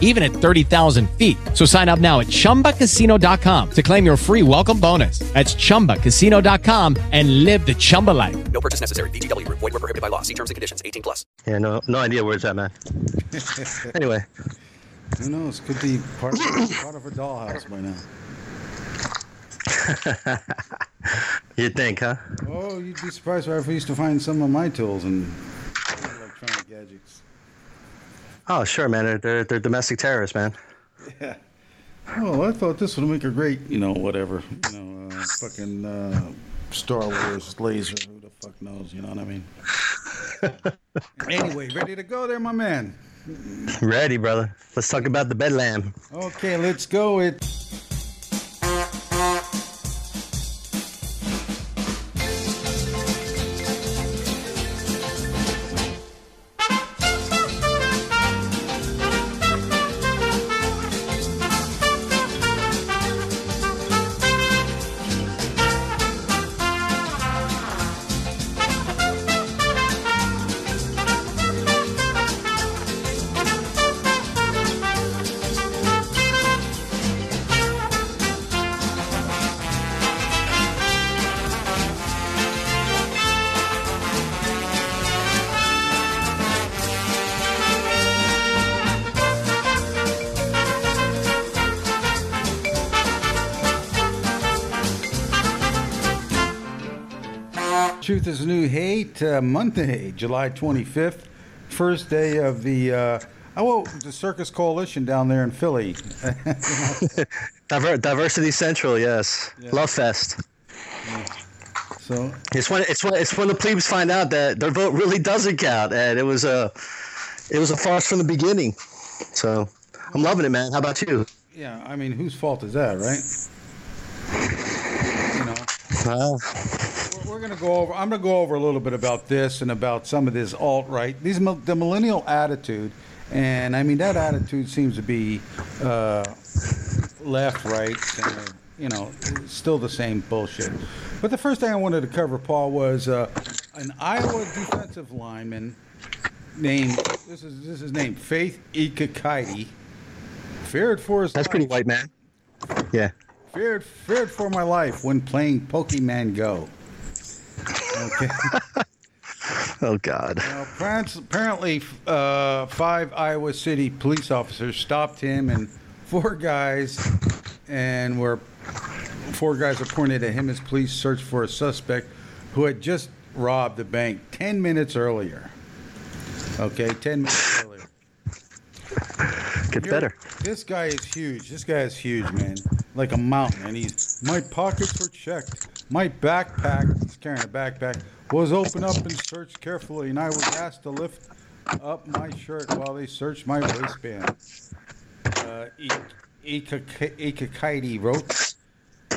even at 30,000 feet. So sign up now at chumbacasino.com to claim your free welcome bonus. That's chumbacasino.com and live the Chumba life. No purchase necessary. VGW Group. Void were prohibited by law. See terms and conditions. 18 plus. Yeah, no, no idea where it's at, man. anyway, Who knows? Could be part of, part of a dollhouse by now. you'd think, huh? Oh, you'd be surprised if I used to find some of my tools and electronic gadgets. Oh, sure, man. They're they're, they're domestic terrorists, man. Yeah. Oh, I thought this would make a great, you know, whatever, you know, uh, fucking uh, Star Wars laser. Who the fuck knows? You know what I mean? anyway, ready to go there, my man. Ready, brother. Let's talk about the bedlam. Okay, let's go. It. Hate, uh, Monday, July 25th, first day of the, uh, oh, well, the Circus Coalition down there in Philly. Diver- Diversity Central, yes. Love Fest. so, It's when it's when it's when the plebes find out that their vote really doesn't count, and it was a it was a farce from the beginning. So I'm loving it, man. How about you? yeah, I mean, whose fault is that, right? You know, Uh, we're- going to go over, I'm going to go over a little bit about this and about some of this alt right, these, the millennial attitude. And I mean, that attitude seems to be uh, left, right, center, you know, still the same bullshit. But the first thing I wanted to cover, Paul, was uh, an Iowa defensive lineman named, this is, this is named Faith Ekakitie, feared for his that's life. pretty white, man. Yeah. Feared, feared for my life when playing Pokemon Go. Okay. Oh God. Now, apparently, uh, five Iowa City police officers stopped him, and four guys, and were four guys were pointed at him as police searched for a suspect who had just robbed the bank ten minutes earlier. Okay, ten minutes earlier. Here- better. This guy is huge. This guy is huge, man. Like a mountain. And he's, my pockets were checked. My backpack, carrying a backpack, was opened up and searched carefully. And I was asked to lift up my shirt while they searched my waistband. Uh, Ekakitie wrote.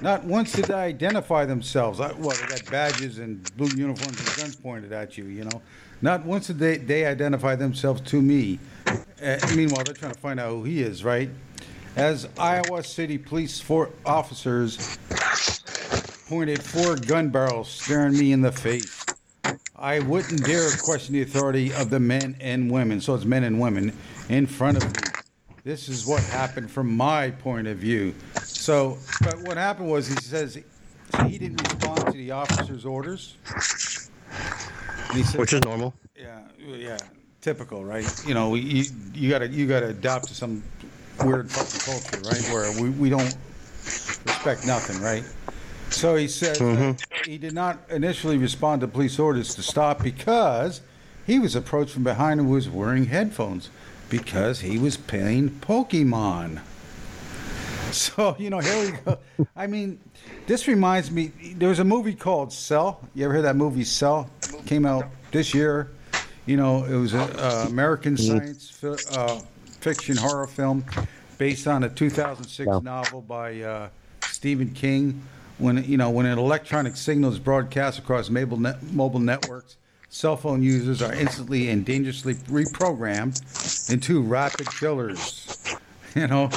Not once did they identify themselves. I, well, they got badges and blue uniforms and guns pointed at you, you know. Not once did they, they identify themselves to me. Uh, meanwhile, they're trying to find out who he is, right? As Iowa City police four officers pointed four gun barrels staring me in the face. I wouldn't dare question the authority of the men and women, so it's men and women, in front of me. This is what happened from my point of view. So, but what happened was he says he didn't respond to the officer's orders. Said, Which is normal. yeah, yeah, typical, right? You know, you you gotta you gotta adopt to some weird fucking culture, right? Where we, we don't respect nothing, right? So he said that he did not initially respond to police orders to stop because he was approached from behind and was wearing headphones because he was playing Pokemon. So you know, here we go. I mean, this reminds me. There was a movie called Cell. You ever heard that movie Cell? Came out this year. You know, it was an uh, American science fi- uh, fiction horror film based on a 2006 Yeah. novel by uh, Stephen King. When you know when an electronic signal is broadcast across mobile net, mobile networks, cell phone users are instantly and dangerously reprogrammed into rapid killers. You know,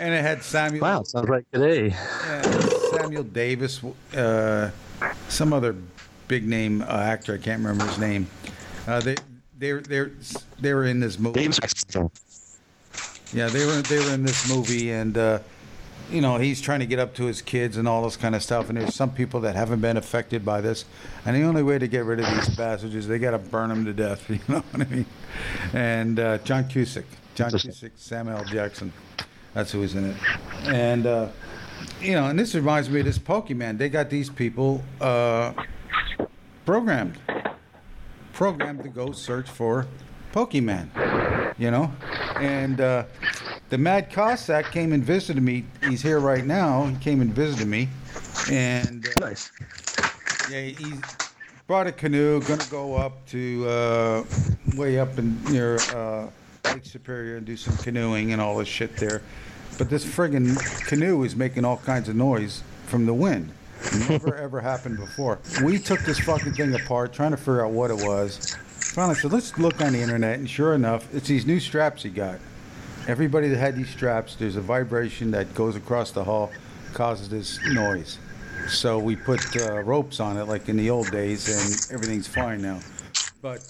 and it had Samuel. Wow, sounds right today. Yeah, Samuel Davis, uh, some other big name uh, actor. I can't remember his name. Uh, they they they they were in this movie. Davis. Yeah, they were they were in this movie, and uh, you know he's trying to get up to his kids and all this kind of stuff. And there's some people that haven't been affected by this, and the only way to get rid of these bastards is they got to burn them to death. You know what I mean? And uh, John Cusack, John Cusack, Samuel L. Jackson, that's who was in it. And uh, you know, and this reminds me of this Pokemon. They got these people uh, programmed, programmed to go search for Pokemon. You know, and uh, the Mad Cossack came and visited me. He's here right now. He came and visited me, and uh, Nice. yeah, he brought a canoe. Going to go up to uh, way up in near uh, Lake Superior and do some canoeing and all this shit there. But this friggin' canoe is making all kinds of noise from the wind. Never ever happened before. We took this fucking thing apart, trying to figure out what it was. Finally, said, let's look on the internet, and sure enough, it's these new straps he got. Everybody that had these straps, there's a vibration that goes across the hull, causes this noise. So we put uh, ropes on it like in the old days, and everything's fine now. But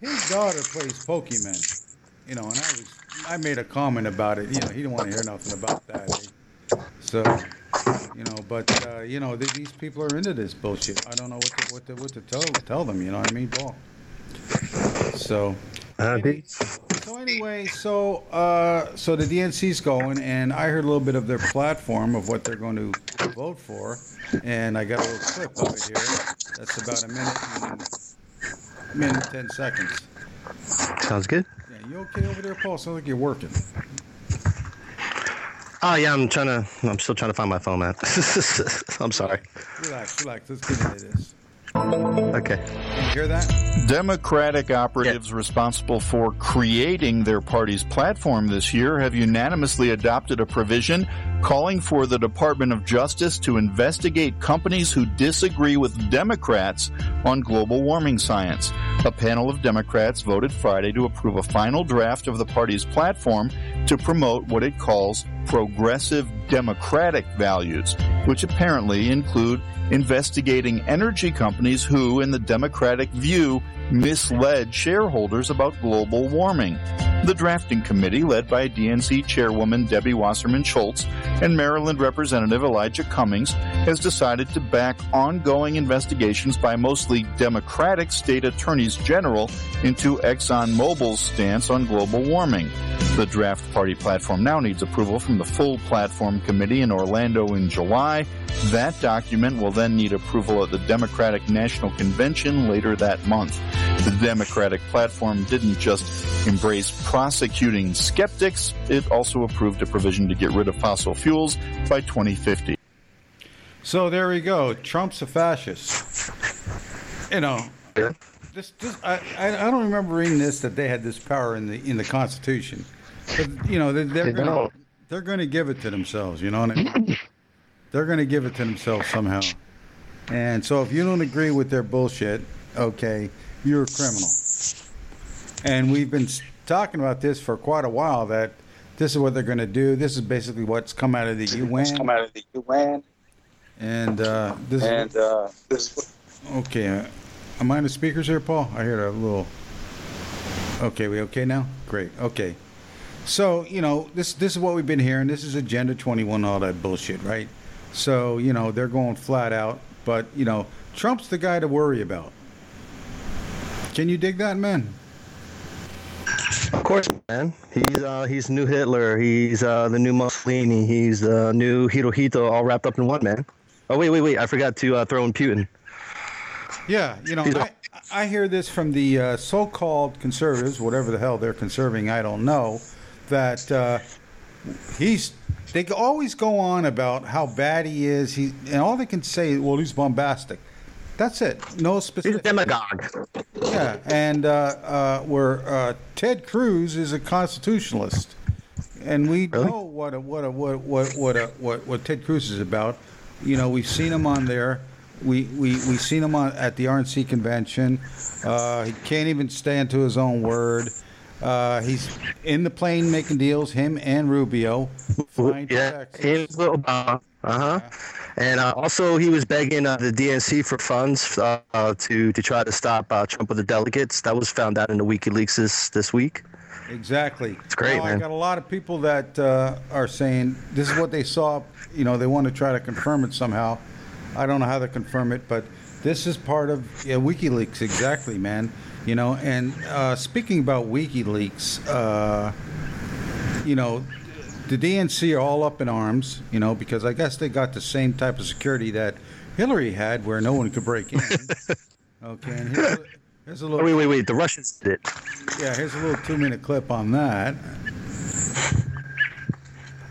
his daughter plays Pokemon, you know, and I was I made a comment about it. You know, he didn't want to hear nothing about that. So, you know, but uh, you know, th- these people are into this bullshit. I don't know what to, what to, what to tell tell them. You know what I mean, Paul? So. Uh, Any- so anyway, so uh, so the DNC's going, and I heard a little bit of their platform of what they're going to vote for, and I got a little clip of it here. That's about a minute and minute ten seconds. sounds good. Yeah, you okay over there, Paul? Sounds like you're working. Oh yeah, I'm trying to. I'm still trying to find my phone, man. I'm sorry. Relax, relax. Let's get into this. Okay. Can you hear that? Democratic operatives responsible for creating their party's platform this year have unanimously adopted a provision calling for the Department of Justice to investigate companies who disagree with Democrats on global warming science. A panel of Democrats voted Friday to approve a final draft of the party's platform to promote what it calls progressive democratic values, which apparently include investigating energy companies who, in the Democratic view, misled shareholders about global warming. The drafting committee, led by DNC chairwoman Debbie Wasserman Schultz and Maryland Representative Elijah Cummings, has decided to back ongoing investigations by mostly Democratic state attorneys general into ExxonMobil's stance on global warming. The draft party platform now needs approval from the full platform committee in Orlando in July. That document will then need approval at the Democratic National Convention later that month. The Democratic platform didn't just embrace prosecuting skeptics, it also approved a provision to get rid of fossil fuels by 2050. So there we go. Trump's a fascist. You know, this, this I, I don't remember reading this that they had this power in the in the Constitution, but you know they're, they're gonna they're gonna give it to themselves. You know I mean? they're gonna give it to themselves somehow. And so if you don't agree with their bullshit, okay, you're a criminal. And we've been talking about this for quite a while. That this is what they're going to do. This is basically what's come out of the UN. come out of the UN. And uh, this is And uh, this Okay, uh, am I on the speakers here, Paul? I heard a little. Okay, we okay now? Great. Okay, so you know this this is what we've been hearing. This is Agenda 21, all that bullshit, right? So you know they're going flat out, but you know Trump's the guy to worry about. Can you dig that, man? Of course, man. He's uh, he's new Hitler. He's uh, the new Mussolini. He's the new Hirohito, all wrapped up in one, man. Oh wait, wait, wait! I forgot to uh, throw in Putin. Yeah, you know, I, I hear this from the uh, so-called conservatives, whatever the hell they're conserving, I don't know, that uh, he's. They always go on about how bad he is. He and all they can say, well, he's bombastic. That's it. No specific. He's a demagogue. Yeah, and uh, uh, where uh, Ted Cruz is a constitutionalist, and we Really? know what a, what a, what what what a, what what Ted Cruz is about. You know, we've seen him on there We we we seen him on at the RNC convention. Uh, he can't even stand to his own word. Uh, he's in the plane making deals. Him and Rubio flying to Yeah, he's Obama. Uh huh. And uh, also, he was begging uh, the DNC for funds uh, to to try to stop uh, Trump with the delegates. That was found out in the WikiLeaks this this week. Exactly. It's great, Well, I man. got a lot of people that uh, are saying this is what they saw. You know, they want to try to confirm it somehow. I don't know how to confirm it, but this is part of yeah, WikiLeaks. Exactly, man. You know, and uh, speaking about WikiLeaks, uh, you know, the DNC are all up in arms. You know, because I guess they got the same type of security that Hillary had, where no one could break in. okay, and here's a, here's a little. Wait, wait, wait. The Russians did it. Yeah, here's a little two-minute clip on that.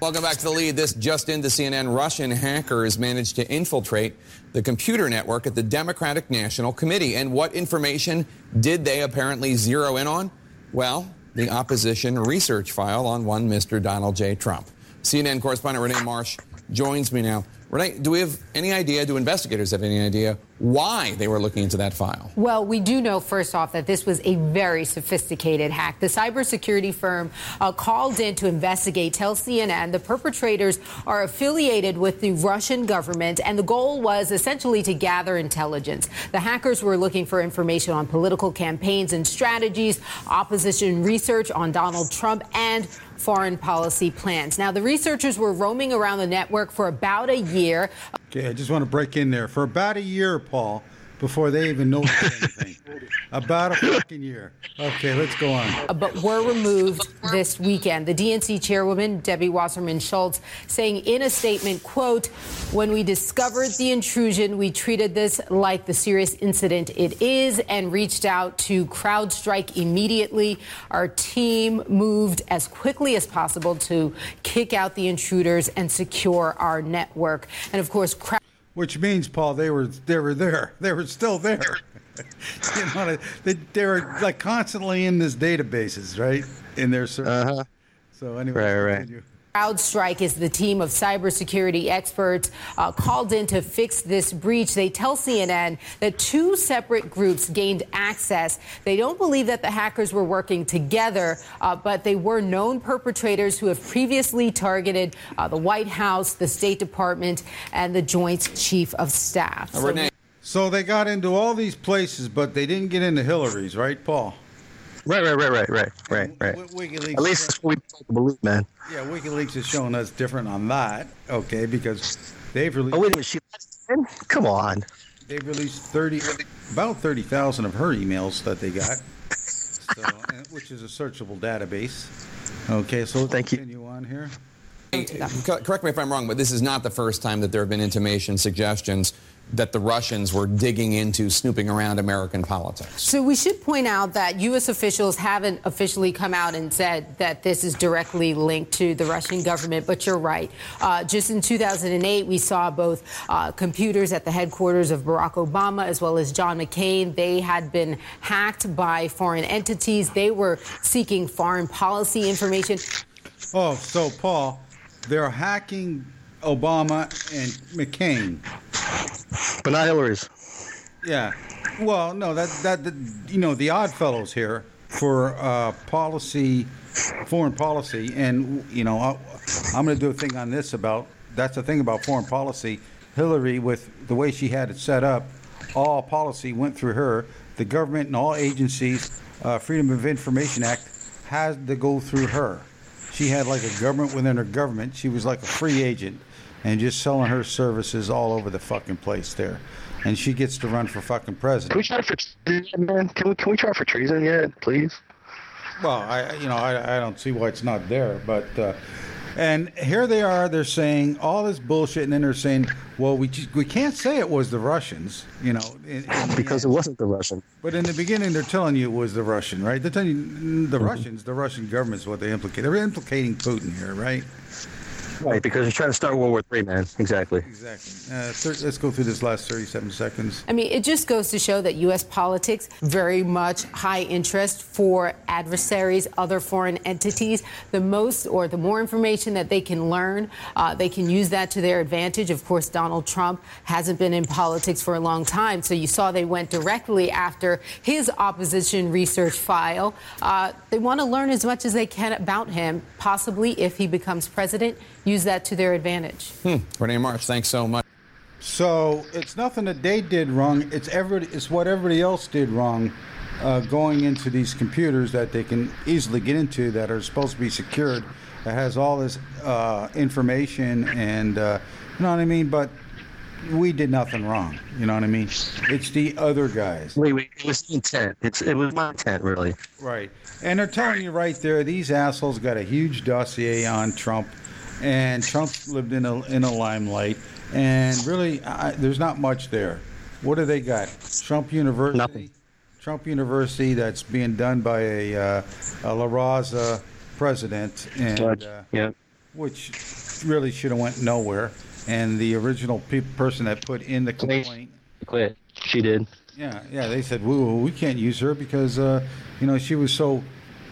Welcome back to the lead. This just into CNN. Russian hackers managed to infiltrate the computer network at the Democratic National Committee. And what information did they apparently zero in on? Well, the opposition research file on one Mr. Donald J. Trump. CNN correspondent Rene Marsh joins me now. Rene, do we have any idea, do investigators have any idea why they were looking into that file? Well, we do know, first off, that this was a very sophisticated hack. The cybersecurity firm uh, called in to investigate tells CNN the perpetrators are affiliated with the Russian government, and the goal was essentially to gather intelligence. The hackers were looking for information on political campaigns and strategies, opposition research on Donald Trump, and foreign policy plans. Now, the researchers were roaming around the network for about a year. Okay, I just want to break in there. For about a year, Paul, before they even noticed anything. about a fucking year. Okay, let's go on. Uh, but were removed this weekend. The DNC chairwoman, Debbie Wasserman Schultz, saying in a statement, quote, when we discovered the intrusion, we treated this like the serious incident it is and reached out to CrowdStrike immediately. Our team moved as quickly as possible to kick out the intruders and secure our network. And of course, Crowd- Which means, Paul, they were they were there. They were still there. you know, they, they were like constantly in this databases, right? In their server. Uh-huh. So anyway, Right, right. continue. CrowdStrike is the team of cybersecurity experts uh, called in to fix this breach. They tell CNN that two separate groups gained access. They don't believe that the hackers were working together, uh, but they were known perpetrators who have previously targeted uh, the White House, the State Department, and the Joint Chief of Staff. Rene. So they got into all these places, but they didn't get into Hillary's, right, Paul? Right, right, right, right, right, right, right. WikiLeaks. At least that's what we believe, man. Yeah, WikiLeaks is showing us different on that. Okay, because they've released Oh wait a minute, she. Come on. they've released thirty about thirty thousand of her emails that they got, so, and- which is a searchable database. Okay, so let's Thank you. continue on here. Co- Correct me if I'm wrong, but this is not the first time that there have been intimation suggestions that the Russians were digging into snooping around American politics. So we should point out that U.S. officials haven't officially come out and said that this is directly linked to the Russian government, but you're right. Uh, just in 2008, we saw both uh, computers at the headquarters of Barack Obama as well as John McCain. They had been hacked by foreign entities. They were seeking foreign policy information. Oh, so Paul, they're hacking Obama and McCain. But not Hillary's. Yeah. Well, no, that that, that you know the odd fellows here for uh, policy, foreign policy, and you know I, I'm going to do a thing on this about that's the thing about foreign policy. Hillary, with the way she had it set up, all policy went through her. The government and all agencies, uh, Freedom of Information Act, had to go through her. She had like a government within her government. She was like a free agent and just selling her services all over the fucking place there. And she gets to run for fucking president. Can we president. try for treason, man? Can we can we try for treason yet, please? Well, I you know I, I don't see why it's not there, but uh, and here they are. They're saying all this bullshit, and then they're saying, well, we just, we can't say it was the Russians, you know, in, in the Because it wasn't the Russian. But in the beginning, they're telling you it was the Russian, right? They're telling you mm, the Russians, the Russian government's what they implicate. They're implicating Putin here, right? Right, because they're trying to start World War Three, man. Exactly. Exactly. Uh, thir- let's go through this last 37 seconds. I mean, it just goes to show that U.S. politics very much high interest for adversaries, other foreign entities. The most or the more information that they can learn, uh, they can use that to their advantage. Of course, Donald Trump hasn't been in politics for a long time, so you saw they went directly after his opposition research file. Uh, they want to learn as much as they can about him, possibly if he becomes president, use that to their advantage. Hmm. Rene Marsh, thanks so much. So it's nothing that they did wrong. It's every, it's what everybody else did wrong, uh, going into these computers that they can easily get into that are supposed to be secured. That has all this uh, information and uh, you know what I mean. But we did nothing wrong. You know what I mean? It's the other guys. Wait, wait. It was intent. It's it was my intent, really. Right. And they're telling you right there, these assholes got a huge dossier on Trump, and Trump lived in a in a limelight, and really, I, there's not much there. What do they got? Trump University. Nothing. Trump University that's being done by a, uh, a La Raza president, and uh, Yeah. which really should have went nowhere. And the original pe- person that put in the complaint. Quit. She did. Yeah, yeah. They said, "Woo, we can't use her because uh, you know she was so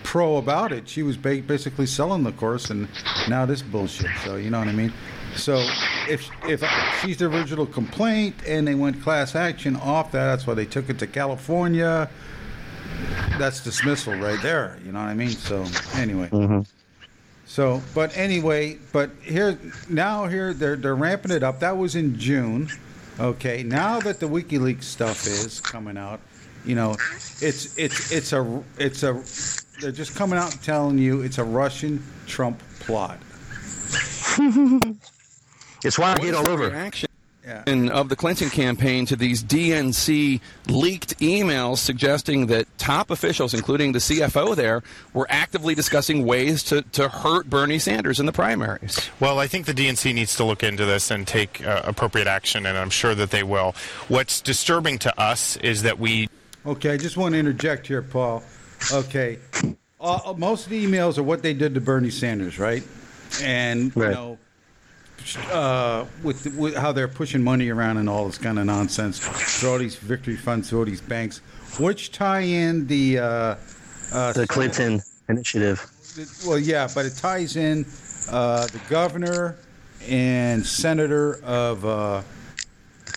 pro about it. She was ba- basically selling the course, and now this bullshit. So you know what I mean. So if if she's the original complaint and they went class action off that, that's why they took it to California. That's dismissal right there. You know what I mean. So anyway. Mm-hmm. So, but anyway, but here now here they're they're ramping it up. That was in June. Okay, now that the WikiLeaks stuff is coming out, you know, it's it's it's a it's a they're just coming out and telling you it's a Russian Trump plot. It's why I get all over. reaction Yeah. of the Clinton campaign to these DNC leaked emails suggesting that top officials, including the CFO there, were actively discussing ways to, to hurt Bernie Sanders in the primaries. Well, I think the DNC needs to look into this and take uh, appropriate action, and I'm sure that they will. What's disturbing to us is that we Okay, I just want to interject here, Paul. Okay, uh, most of the emails are what they did to Bernie Sanders, right? And you know, uh, with, with how they're pushing money around and all this kind of nonsense for all these victory funds, to all these banks, which tie in the uh, uh, The Clinton initiative. well, yeah, but it ties in uh, the governor and senator of uh,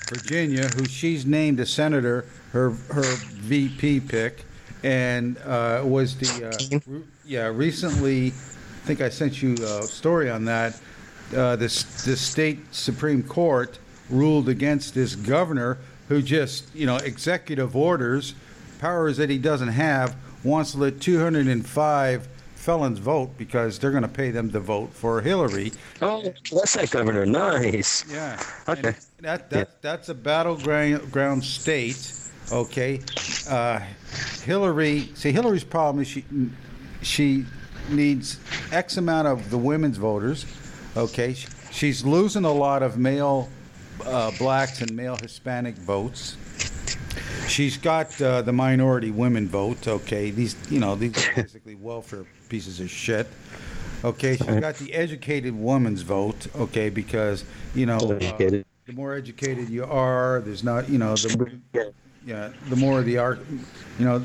Virginia, who she's named a senator, her her VP pick, and uh, was the uh, yeah recently. I think I sent you a story on that. Uh, this the state supreme court ruled against this governor who just you know executive orders powers that he doesn't have wants to let 205 felons vote because they're going to pay them to vote for Hillary. Oh, that's that governor. Nice. Yeah. Okay. And that that that's a battleground ground state. Okay. Uh, Hillary. See, Hillary's problem is she she needs X amount of the women's voters. Okay. She- She's losing a lot of male uh, blacks and male Hispanic votes. She's got uh, the minority women vote. Okay, these you know these are basically welfare pieces of shit. Okay, she's got the educated woman's vote. Okay, because you know uh, the more educated you are, there's not you know the yeah the more the art you know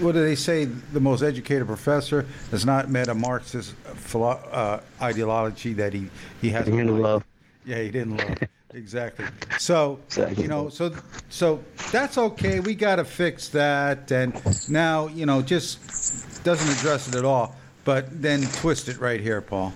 what do they say the most educated professor has not met a Marxist philo- uh, ideology that he he has He didn't love. yeah, he didn't love. exactly. So Exactly. you know, so so that's okay. We got to fix that, and now you know, just doesn't address it at all. But then twist it right here, Paul.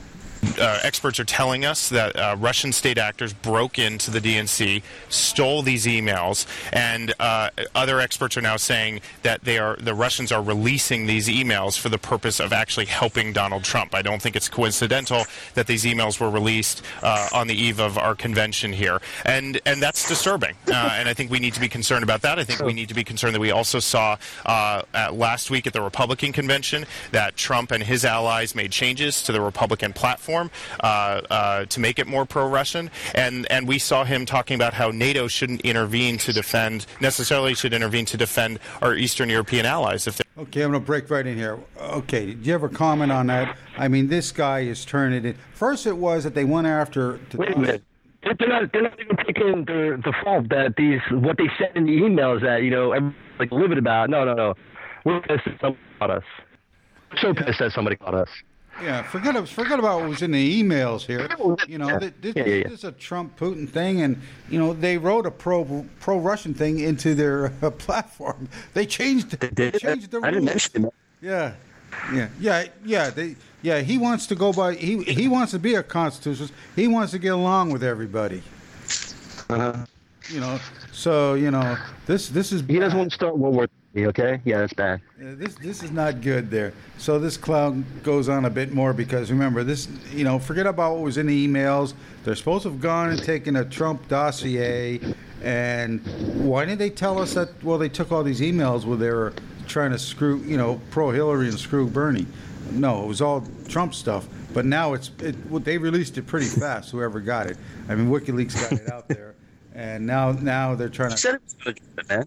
Uh, experts are telling us that uh, Russian state actors broke into the DNC, stole these emails, and uh, other experts are now saying that they are the Russians are releasing these emails for the purpose of actually helping Donald Trump. I don't think it's coincidental that these emails were released uh, on the eve of our convention here, and and that's disturbing. Uh, and I think we need to be concerned about that. I think we need to be concerned that we also saw uh, at last week at the Republican convention that Trump and his allies made changes to the Republican platform uh, uh, to make it more pro-Russian, and and we saw him talking about how NATO shouldn't intervene to defend necessarily should intervene to defend our Eastern European allies if. They- Okay, I'm going to break right in here. Okay, did you ever comment on that? I mean, this guy is turning it. First, it was that they went after. To Wait a minute. They're they're not. They're not even taking the the fault that these what they said in the emails that you know everyone's like livid about. No, no, no. We're pissed that somebody caught us. We're so pissed that somebody caught us. Yeah, forget forget about what was in the emails here. You know, this, yeah. this is a Trump Putin thing, and you know they wrote a pro pro Russian thing into their uh, platform. They changed. They, changed the rules. I didn't mention it. Yeah, yeah, yeah, yeah. They, yeah, he wants to go by. He he wants to be a constitutionalist. He wants to get along with everybody. Uh-huh. You know, so you know this this is He doesn't want to start World War III. Okay, yeah, that's bad. This this is not good there. So this cloud goes on a bit more because remember this. You know, forget about what was in the emails. They're supposed to have gone and taken a Trump dossier. And why didn't they tell us that? Well, they took all these emails where they were trying to screw, you know, pro Hillary and screw Bernie. No, it was all Trump stuff. But now it's it, well, they released it pretty fast. Whoever got it. I mean, WikiLeaks got it out there, and now now they're trying to. said it was going to do it, man.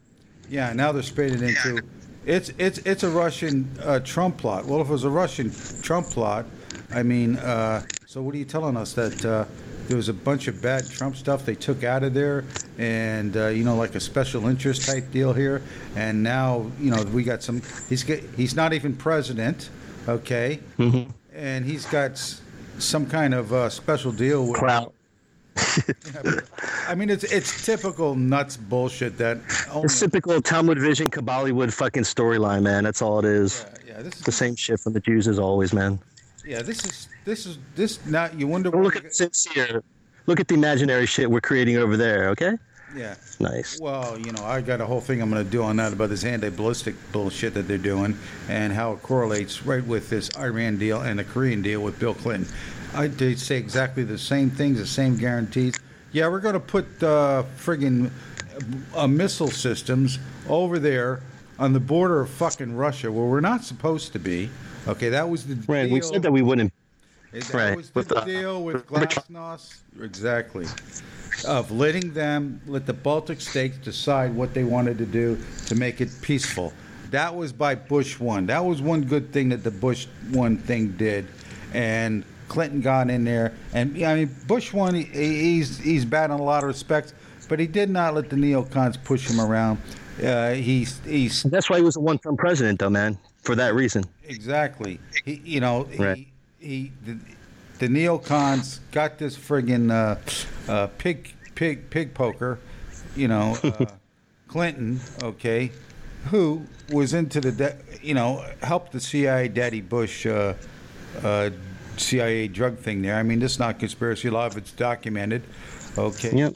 Yeah, now they're spaded into. It's it's it's a Russian uh, Trump plot. Well, if it was a Russian Trump plot, I mean, uh, so what are you telling us that uh, there was a bunch of bad Trump stuff they took out of there, and uh, you know, like a special interest type deal here, and now you know we got some. He's get, he's not even president, okay, Mm-hmm. and he's got some kind of uh, special deal with. I mean, it's it's typical nuts bullshit that. Only, It's typical Talmud Vision, Kabbalah fucking storyline, man. That's all it is. yeah, yeah this is The same shit from the Jews as always, man. Yeah, this is this is this. Now you wonder. Don't look at the sincere. Look at the imaginary shit we're creating over there, okay? Yeah. Nice. Well, you know, I got a whole thing I'm going to do on that about this anti-ballistic bullshit that they're doing and how it correlates right with this Iran deal and the Korean deal with Bill Clinton. I did say exactly the same things, the same guarantees. Yeah, we're going to put uh, friggin' uh, missile systems over there on the border of fucking Russia, where we're not supposed to be. Okay, that was the Right, deal. we said that we wouldn't. That Right, was the with deal with with Glasnost. Exactly. Of letting them, let the Baltic states decide what they wanted to do to make it peaceful. That was by Bush one. That was one good thing that the Bush one thing did, and Clinton got in there. And I mean, Bush one, he, he's he's bad in a lot of respects, but he did not let the neocons push him around. Uh, he's he's That's why he was a one-term president, though, man. For that reason. Exactly. He, you know, Right. he, he the, the neocons got this friggin' uh, uh, pig, pig, pig poker. You know, uh, Clinton. Okay, who was into the, de- you know, helped the CIA, Daddy Bush, uh, uh, CIA drug thing there. I mean, this is not conspiracy. A lot of it's documented. Okay. Yep.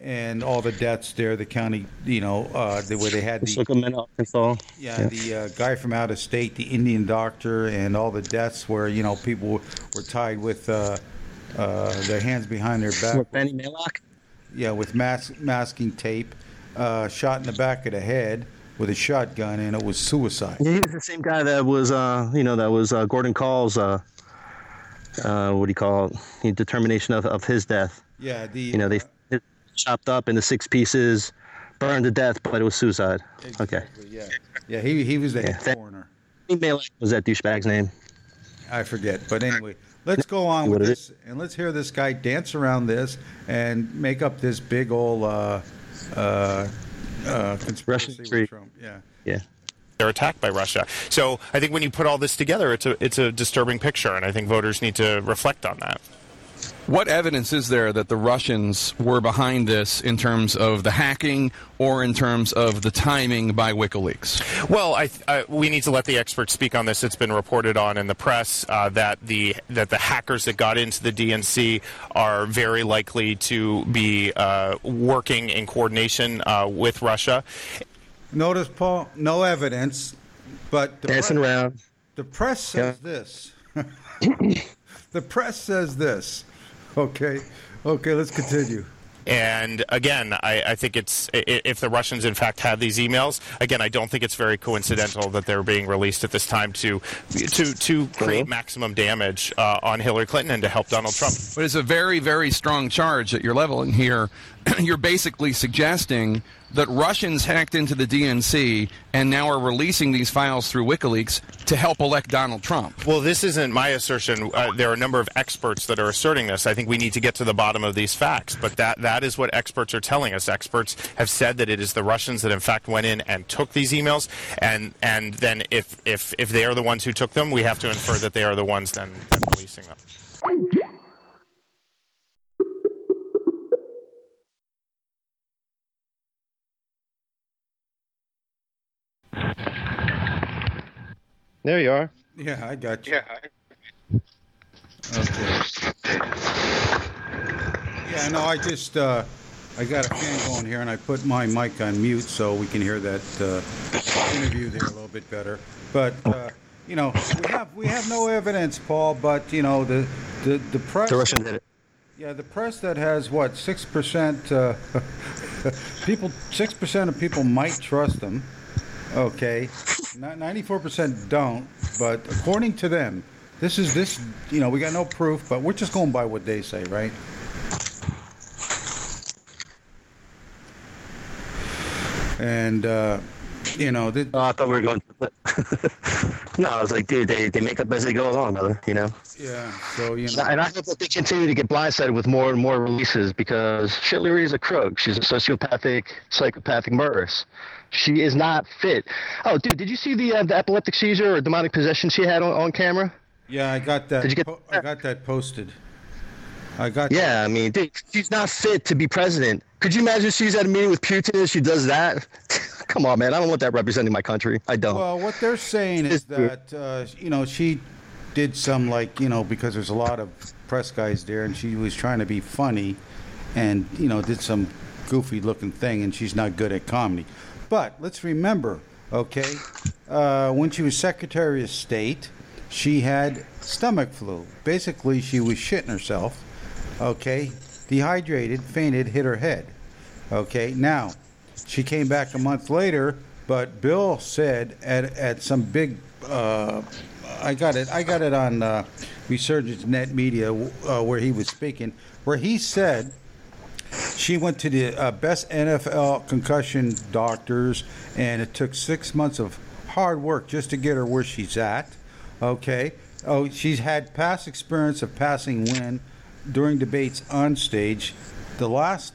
And all the deaths there, the county, you know, uh, the, where they had the Sacramento, Arkansas. yeah, the uh, guy from out of state, the Indian doctor, and all the deaths where you know people were tied with uh, uh, their hands behind their back. With Benny Maylock? Yeah, with mas- masking tape, uh, shot in the back of the head with a shotgun, and it was suicide. Yeah, he was the same guy that was, uh, you know, that was Gordon Kahl's, uh, uh, what do you call it? The determination of, of his death. Yeah, the You know, they it chopped up into six pieces, burned to death, but it was suicide. Okay. yeah, yeah, he he was the Yeah, head that- coroner. Was that douchebag's name. I forget, but anyway, let's go on What with it this, and let's hear this guy dance around this and make up this big old uh, uh, uh, conspiracy with. Trump. Yeah. Yeah. They're attacked by Russia. So I think when you put all this together, it's a it's a disturbing picture, and I think voters need to reflect on that. What evidence is there that the Russians were behind this in terms of the hacking or in terms of the timing by WikiLeaks? Well, I, I, we need to let the experts speak on this. It's been reported on in the press uh, that the that the hackers that got into the DNC are very likely to be uh, working in coordination uh, with Russia. Notice, Paul, no evidence, but the, Dancing press, around. the press says this. the press says this. Okay. Okay, let's continue. And again, I, I think it's i- i- if the Russians in fact have these emails. Again, I don't think it's very coincidental that they're being released at this time to to to create maximum damage uh, on Hillary Clinton and to help Donald Trump. But it's a very, very strong charge that you're leveling here. you're basically suggesting that Russians hacked into the DNC and now are releasing these files through WikiLeaks to help elect Donald Trump. Well, this isn't my assertion. Uh, there are a number of experts that are asserting this. I think we need to get to the bottom of these facts. But that that is what experts are telling us. Experts have said that it is the Russians that in fact went in and took these emails, and and then if if if they are the ones who took them, we have to infer that they are the ones then, then releasing them. There you are. Yeah, I got you. Yeah. I... Okay. Yeah, no, I just uh, I got a fan going here, and I put my mic on mute so we can hear that uh, interview there a little bit better. But uh, you know, we have we have no evidence, Paul. But you know, the the the press. The Russians did it. Yeah, the press that has what six percent uh, people, six percent of people might trust them. Okay, ninety-four percent don't. But according to them, this is this. You know, we got no proof, but we're just going by what they say, right? And uh, you know, th- Oh, I thought we were going. no, I was like, dude, they, they make up as they go along, brother. You know. yeah. So you know, And I hope that they continue to get blindsided with more and more releases because Shit Leary is a crook. She's a sociopathic, psychopathic murderess. She is not fit. Oh, dude, did you see the uh, the epileptic seizure or demonic possession she had on, on camera? yeah, I got that. Did you get po- I got that posted. I got. Yeah, I mean, dude, she's not fit to be president. Could you imagine she's at a meeting with Putin and she does that? Come on, man. I don't want that representing my country. I don't. Well, what they're saying is that uh, you know she did some like you know because there's a lot of press guys there, and she was trying to be funny, and you know did some goofy looking thing, and she's not good at comedy. But let's remember, okay, uh, when she was Secretary of State, she had stomach flu. Basically, she was shitting herself. Okay, dehydrated, fainted, hit her head. Okay, now she came back a month later, but Bill said at at some big. Uh, I got it. I got it on uh, Resurgence Net Media uh, where he was speaking, where he said she went to the uh, best NFL concussion doctors, and it took six months of hard work just to get her where she's at. Okay. Oh, she's had past experience of passing wind during debates on stage. The last,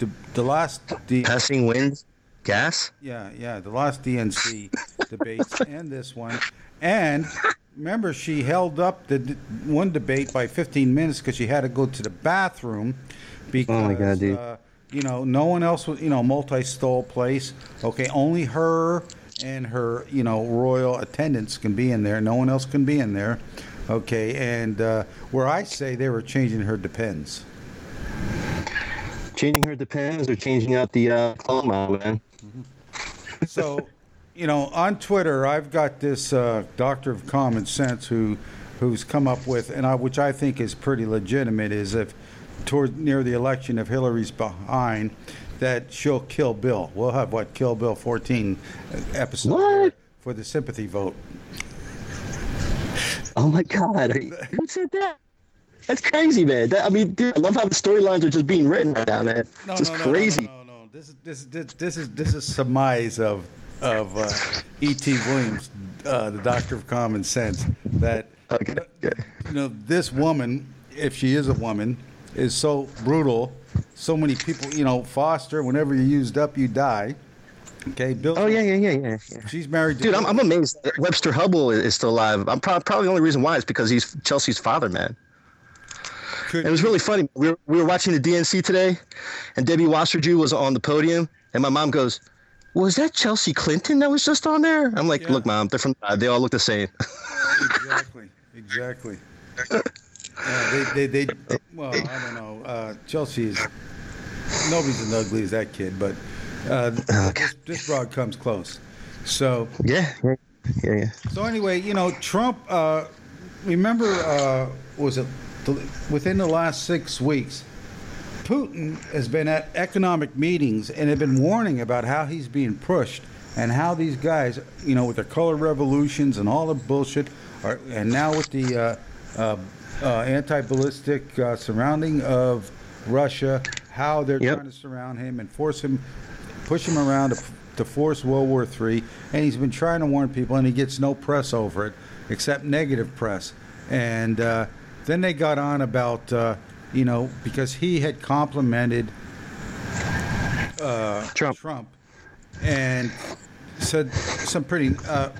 the, the last, the Passing winds, gas. yeah, yeah, the last DNC debates and this one. And remember, she held up the d- one debate by 15 minutes because she had to go to the bathroom because, Oh my God, dude. Uh, you know, no one else was, you know, multi-stall place. Okay, only her and her, you know, royal attendants can be in there. No one else can be in there. Okay, and uh, where I say they were changing her depends. Changing her depends or changing out the uh, clone model, man. so, you know, on Twitter, I've got this uh, doctor of common sense who, who's come up with, and I, which I think is pretty legitimate, is if toward near the election, if Hillary's behind, that she'll kill Bill. We'll have what Kill Bill 14 episode What? for the sympathy vote. Oh my God! Who said that? That's crazy, man. That, I mean, dude, I love how the storylines are just being written right now, man. No, just no, no, crazy. No, no, no, This is this this this is this is surmise of of uh, E.T. Williams, uh, the Doctor of Common Sense. That Okay. okay. you know this woman, if she is a woman, is so brutal. So many people, you know, Foster. Whenever you're used up, you die. Okay, Bill. Oh yeah, yeah, yeah, yeah. yeah. She's married. To Dude, I'm, I'm amazed that Webster Hubbell is is still alive. I'm prob- probably the only reason why is because he's Chelsea's father, man. Could- It was really funny. We were, we were watching the DNC today, and Debbie Wasserjew was on the podium, and my mom goes, "Was that Chelsea Clinton that was just on there?" I'm like, Yeah. "Look, mom, they're from. Uh, they all look the same." exactly, exactly. Yeah, they, they, they, well, I don't know. Uh, Chelsea is nobody's as ugly as that kid, but uh, this, this broad comes close. So, yeah, yeah, yeah, so anyway, you know, Trump. Uh, remember, uh, was it within the last six weeks? Putin has been at economic meetings and have been warning about how he's being pushed and how these guys, you know, with their color revolutions and all the bullshit, are, and now with the uh, uh, uh, anti-ballistic uh, surrounding of Russia, how they're Yep. trying to surround him and force him push him around to, to force World War III, and he's been trying to warn people, and he gets no press over it except negative press. And uh, then they got on about, uh, you know, because he had complimented uh, Trump. Trump, and said some pretty uh,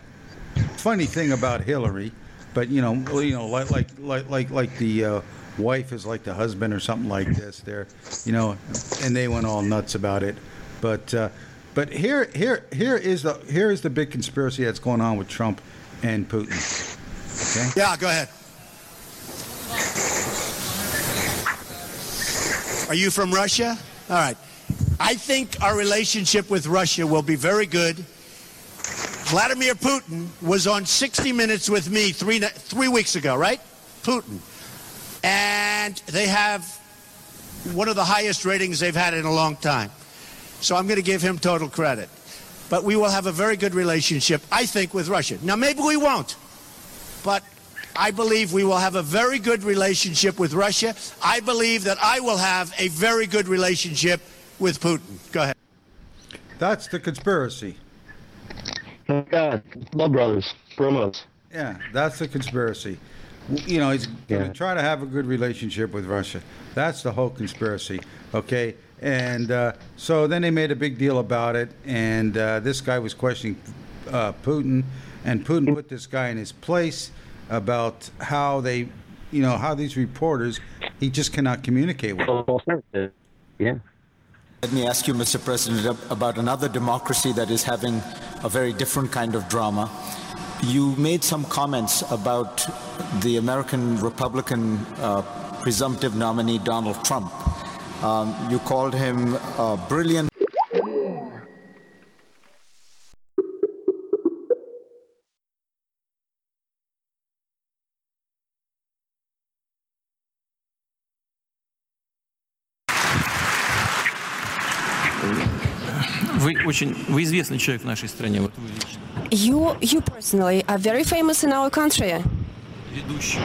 funny thing about Hillary, but you know, you know, like like like like like the uh, wife is like the husband or something like this. There, you know, and they went all nuts about it. But uh, but here here here is the here is the big conspiracy that's going on with Trump and Putin. Okay. Yeah, go ahead. Are you from Russia? All right. I think our relationship with Russia will be very good. Vladimir Putin was on 60 Minutes with me three, three weeks ago, right? Putin. And they have one of the highest ratings they've had in a long time. So I'm going to give him total credit. But we will have a very good relationship, I think, with Russia. Now, maybe we won't. But I believe we will have a very good relationship with Russia. I believe that I will have a very good relationship with Putin. Go ahead. That's the conspiracy. God, blood brothers, bromos. Yeah, that's the conspiracy. You know, he's going to try to have a good relationship with Russia. That's the whole conspiracy. Okay, and uh, so then they made a big deal about it, and uh, this guy was questioning uh, Putin, and Putin put this guy in his place about how they, you know, how these reporters he just cannot communicate with. Yeah. Let me ask you, Mr. President, about another democracy that is having a very different kind of drama. You made some comments about the American Republican uh, presumptive nominee, Donald Trump. Um, you called him a brilliant. Очень, вы известный человек в нашей стране, вот вы лично. You, you personally are very famous in our country. Ведущий.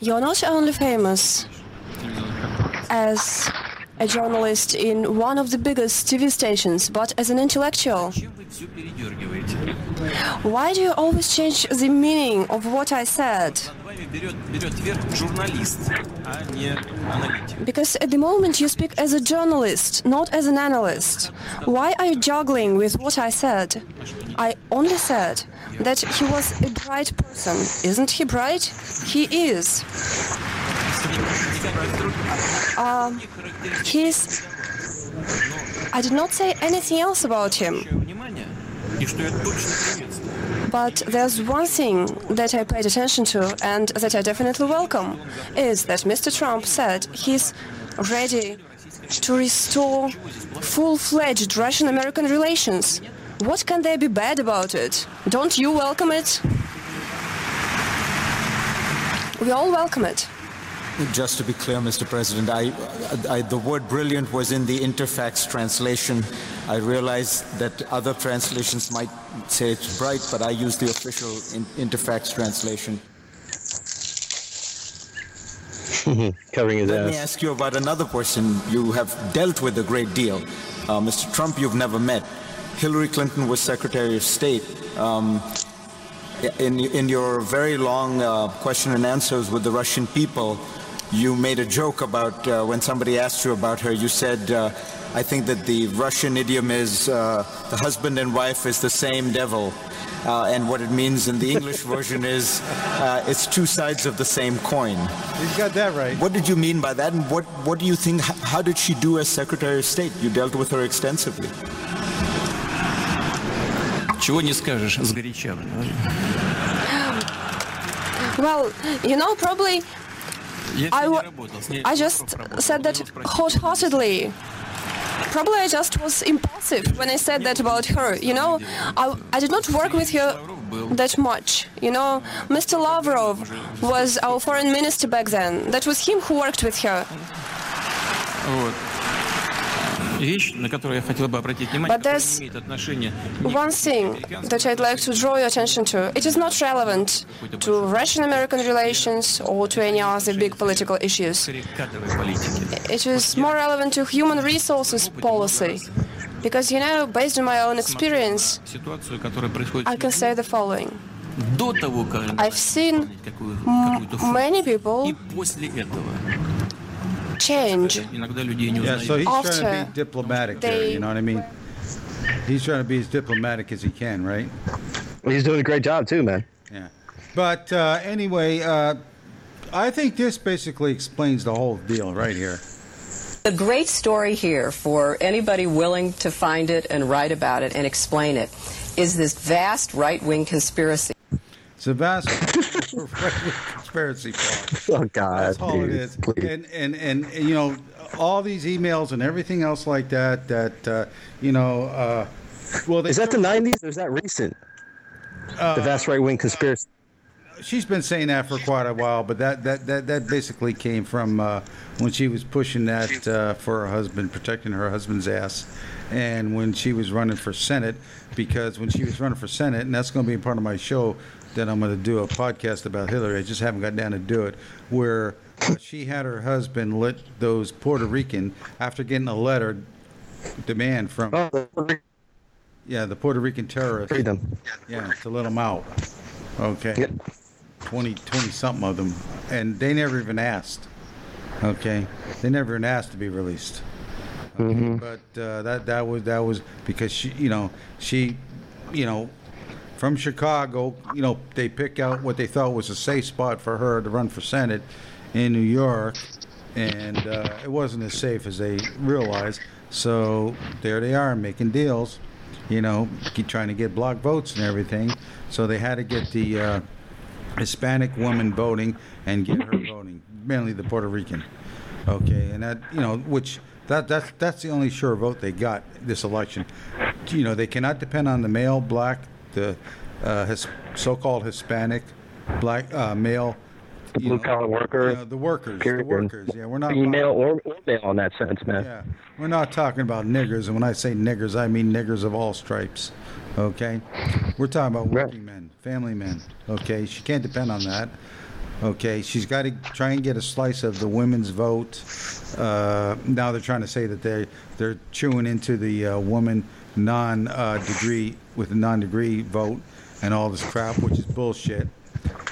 You're not only famous as a journalist in one of the biggest TV stations, but as an intellectual. Why do you always change the meaning of what I said? Because at the moment you speak as a journalist, not as an analyst. Why are you juggling with what I said? I only said that he was a bright person. Isn't he bright? He is. Um, he's. I did not say anything else about him. But there's one thing that I paid attention to and that I definitely welcome is that Mr. Trump said he's ready to restore full fledged Russian American relations. What can there be bad about it? Don't you welcome it? We all welcome it. Just to be clear, Mr. President, I, I, the word brilliant was in the Interfax translation. I realize that other translations might say it's bright, but I use the official in, Interfax translation. Covering his Let me ask you about another person you have dealt with a great deal. Uh, Mr. Trump, you've never met. Hillary Clinton was Secretary of State. Um, in, in your very long uh, question and answers with the Russian people, you made a joke about uh, when somebody asked you about her. You said, uh, I think that the Russian idiom is uh, the husband and wife is the same devil. Uh, and what it means in the English version is uh, it's two sides of the same coin. He's got that right. What did you mean by that, and what, what do you think? h- How did she do as Secretary of State? You dealt with her extensively. Чего не скажешь сгоряча. Well, you know, probably Я I, I just said that wholeheartedly. Probably I just was impulsive when I said that about her. You know, I, I did not work with her that much. You know, Mr. Lavrov was our foreign minister back then. That was him who worked with her. But there's one thing that I'd like to draw your attention to. It is not relevant to Russian-American relations or to any other big political issues. It is more relevant to human resources policy. Because, you know, based on my own experience, I can say the following. I've seen many people change. Yeah, so he's trying to be diplomatic there, you know what I mean? He's trying to be as diplomatic as he can, right? He's doing a great job too, man. Yeah. But uh, anyway, uh, I think this basically explains the whole deal right here. The great story here for anybody willing to find it and write about it and explain it is this vast right wing conspiracy. Vast conspiracy. Paul. Oh God, That's all it is. please. And, and and and, you know, all these emails and everything else like that. That uh, you know. Uh, well, they Is that the '90s or is that recent? Uh, the vast right wing conspiracy. she's been saying that for quite a while, but that that that, that basically came from uh, when she was pushing that uh, for her husband, protecting her husband's ass, and when she was running for Senate, because when she was running for Senate, and that's going to be part of my show that I'm going to do a podcast about Hillary. I just haven't got down to do it, where uh, she had her husband let those Puerto Rican after getting a letter demand from. Yeah, the Puerto Rican terrorists. Freed them. Yeah, to let them out. Okay. 20, 20 something of them. And they never even asked. Okay. They never even asked to be released. Okay? But uh, that that was that was because she you know she you know from Chicago you know they pick out what they thought was a safe spot for her to run for Senate in New York and uh, it wasn't as safe as they realized. So there they are making deals you know keep trying to get block votes and everything. So they had to get the uh, Hispanic woman voting and get her voting mainly the Puerto Rican. Okay, and that you know, which that that's that's the only sure vote they got this election. You know, they cannot depend on the male black, the uh, his, so-called Hispanic, black uh, male, Blue collar worker. you know, the workers, period. the workers. Yeah, we're not female or, or male in that sense, man. Yeah, we're not talking about niggers, and when I say niggers, I mean niggers of all stripes. Okay, we're talking about working men, family men. Okay, she can't depend on that. Okay, she's got to try and get a slice of the women's vote. Uh, now they're trying to say that they they're chewing into the uh, woman non uh, degree with a non degree vote and all this crap, which is bullshit.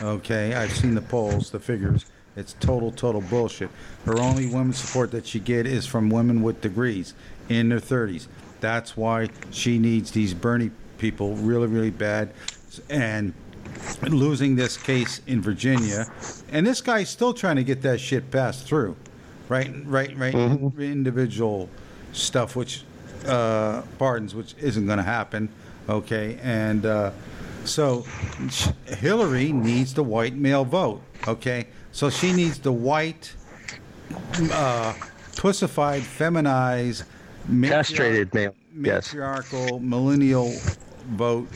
Okay, I've seen the polls, the figures. It's total, total bullshit. Her only women's support that she get is from women with degrees in their 30s. That's why she needs these Bernie people really, really bad. And losing this case in Virginia, and this guy's still trying to get that shit passed through, right? Right? Right? Individual stuff, which uh, pardons, which isn't going to happen. Okay, and uh, so Hillary needs the white male vote. Okay, so she needs the white, uh, pussified, feminized, Castrated male. Yes. millennial vote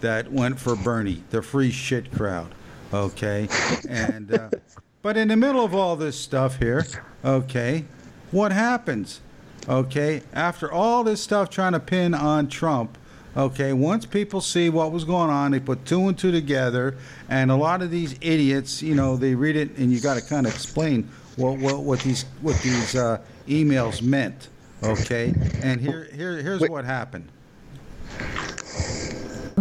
that went for Bernie, the free shit crowd. Okay, and uh, but in the middle of all this stuff here, okay, what happens? Okay, after all this stuff trying to pin on Trump, okay, once people see what was going on, they put two and two together, and a lot of these idiots, you know, they read it, and you got to kind of explain what what what these what these uh, emails meant. Okay, and here here here's what happened.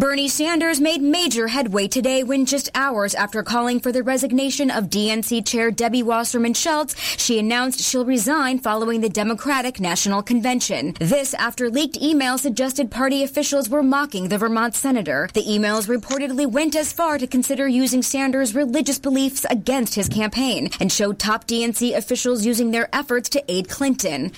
Bernie Sanders made major headway today when just hours after calling for the resignation of DNC Chair Debbie Wasserman Schultz, she announced she'll resign following the Democratic National Convention. This after leaked emails suggested party officials were mocking the Vermont senator. The emails reportedly went as far to consider using Sanders' religious beliefs against his campaign and showed top DNC officials using their efforts to aid Clinton.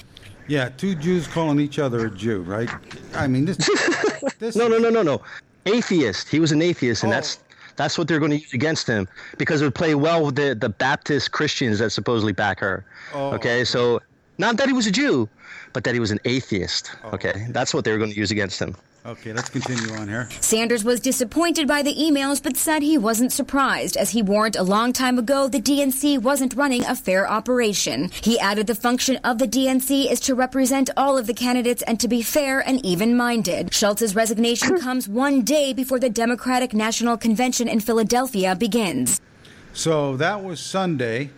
Yeah, two Jews calling each other a Jew, right? I mean, this. this no, no, no, no, no. Atheist. He was an atheist, and Oh. that's that's what they're going to use against him because it would play well with the the Baptist Christians that supposedly back her. Oh, okay, so not that he was a Jew, but that he was an atheist. Oh. Okay, that's what they were going to use against him. Okay, let's continue on here. Sanders was disappointed by the emails but said he wasn't surprised as he warned a long time ago the DNC wasn't running a fair operation. He added the function of the DNC is to represent all of the candidates and to be fair and even minded. Schultz's resignation comes one day before the Democratic National Convention in Philadelphia begins. So that was Sunday.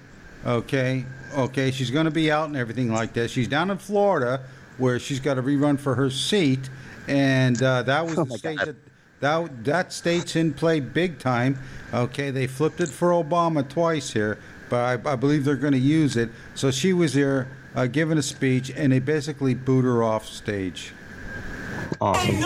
Okay, okay, she's going to be out and everything like that. She's down in Florida where she's got to rerun for her seat, and uh, that was Oh the my state that that that state's in play big time. Okay, they flipped it for Obama twice here, but I, I believe they're going to use it. So she was there uh, giving a speech, and they basically boot her off stage. Awesome.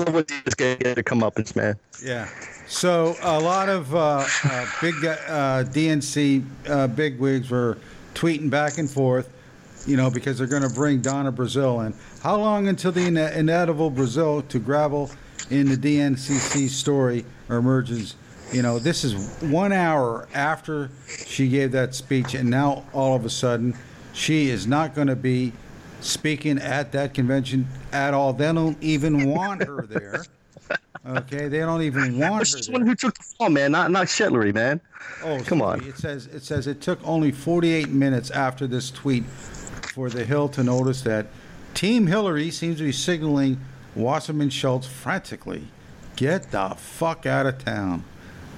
Love when you just get, to come up and man. Yeah. So a lot of uh, uh, big uh, DNC uh, bigwigs were tweeting back and forth, you know, because they're going to bring Donna Brazile in. How long until the ine- inevitable Brazile to gravel in the DNCC story emerges? You know, this is one hour after she gave that speech, and now all of a sudden, she is not going to be speaking at that convention at all. They don't even want her there. Okay, they don't even want her She's the one who took the fall, man, not not Shetlery, man. Oh, come on. It says it says it took only 48 minutes after this tweet for the Hill to notice that Team Hillary seems to be signaling Wasserman Schultz frantically, "Get the fuck out of town."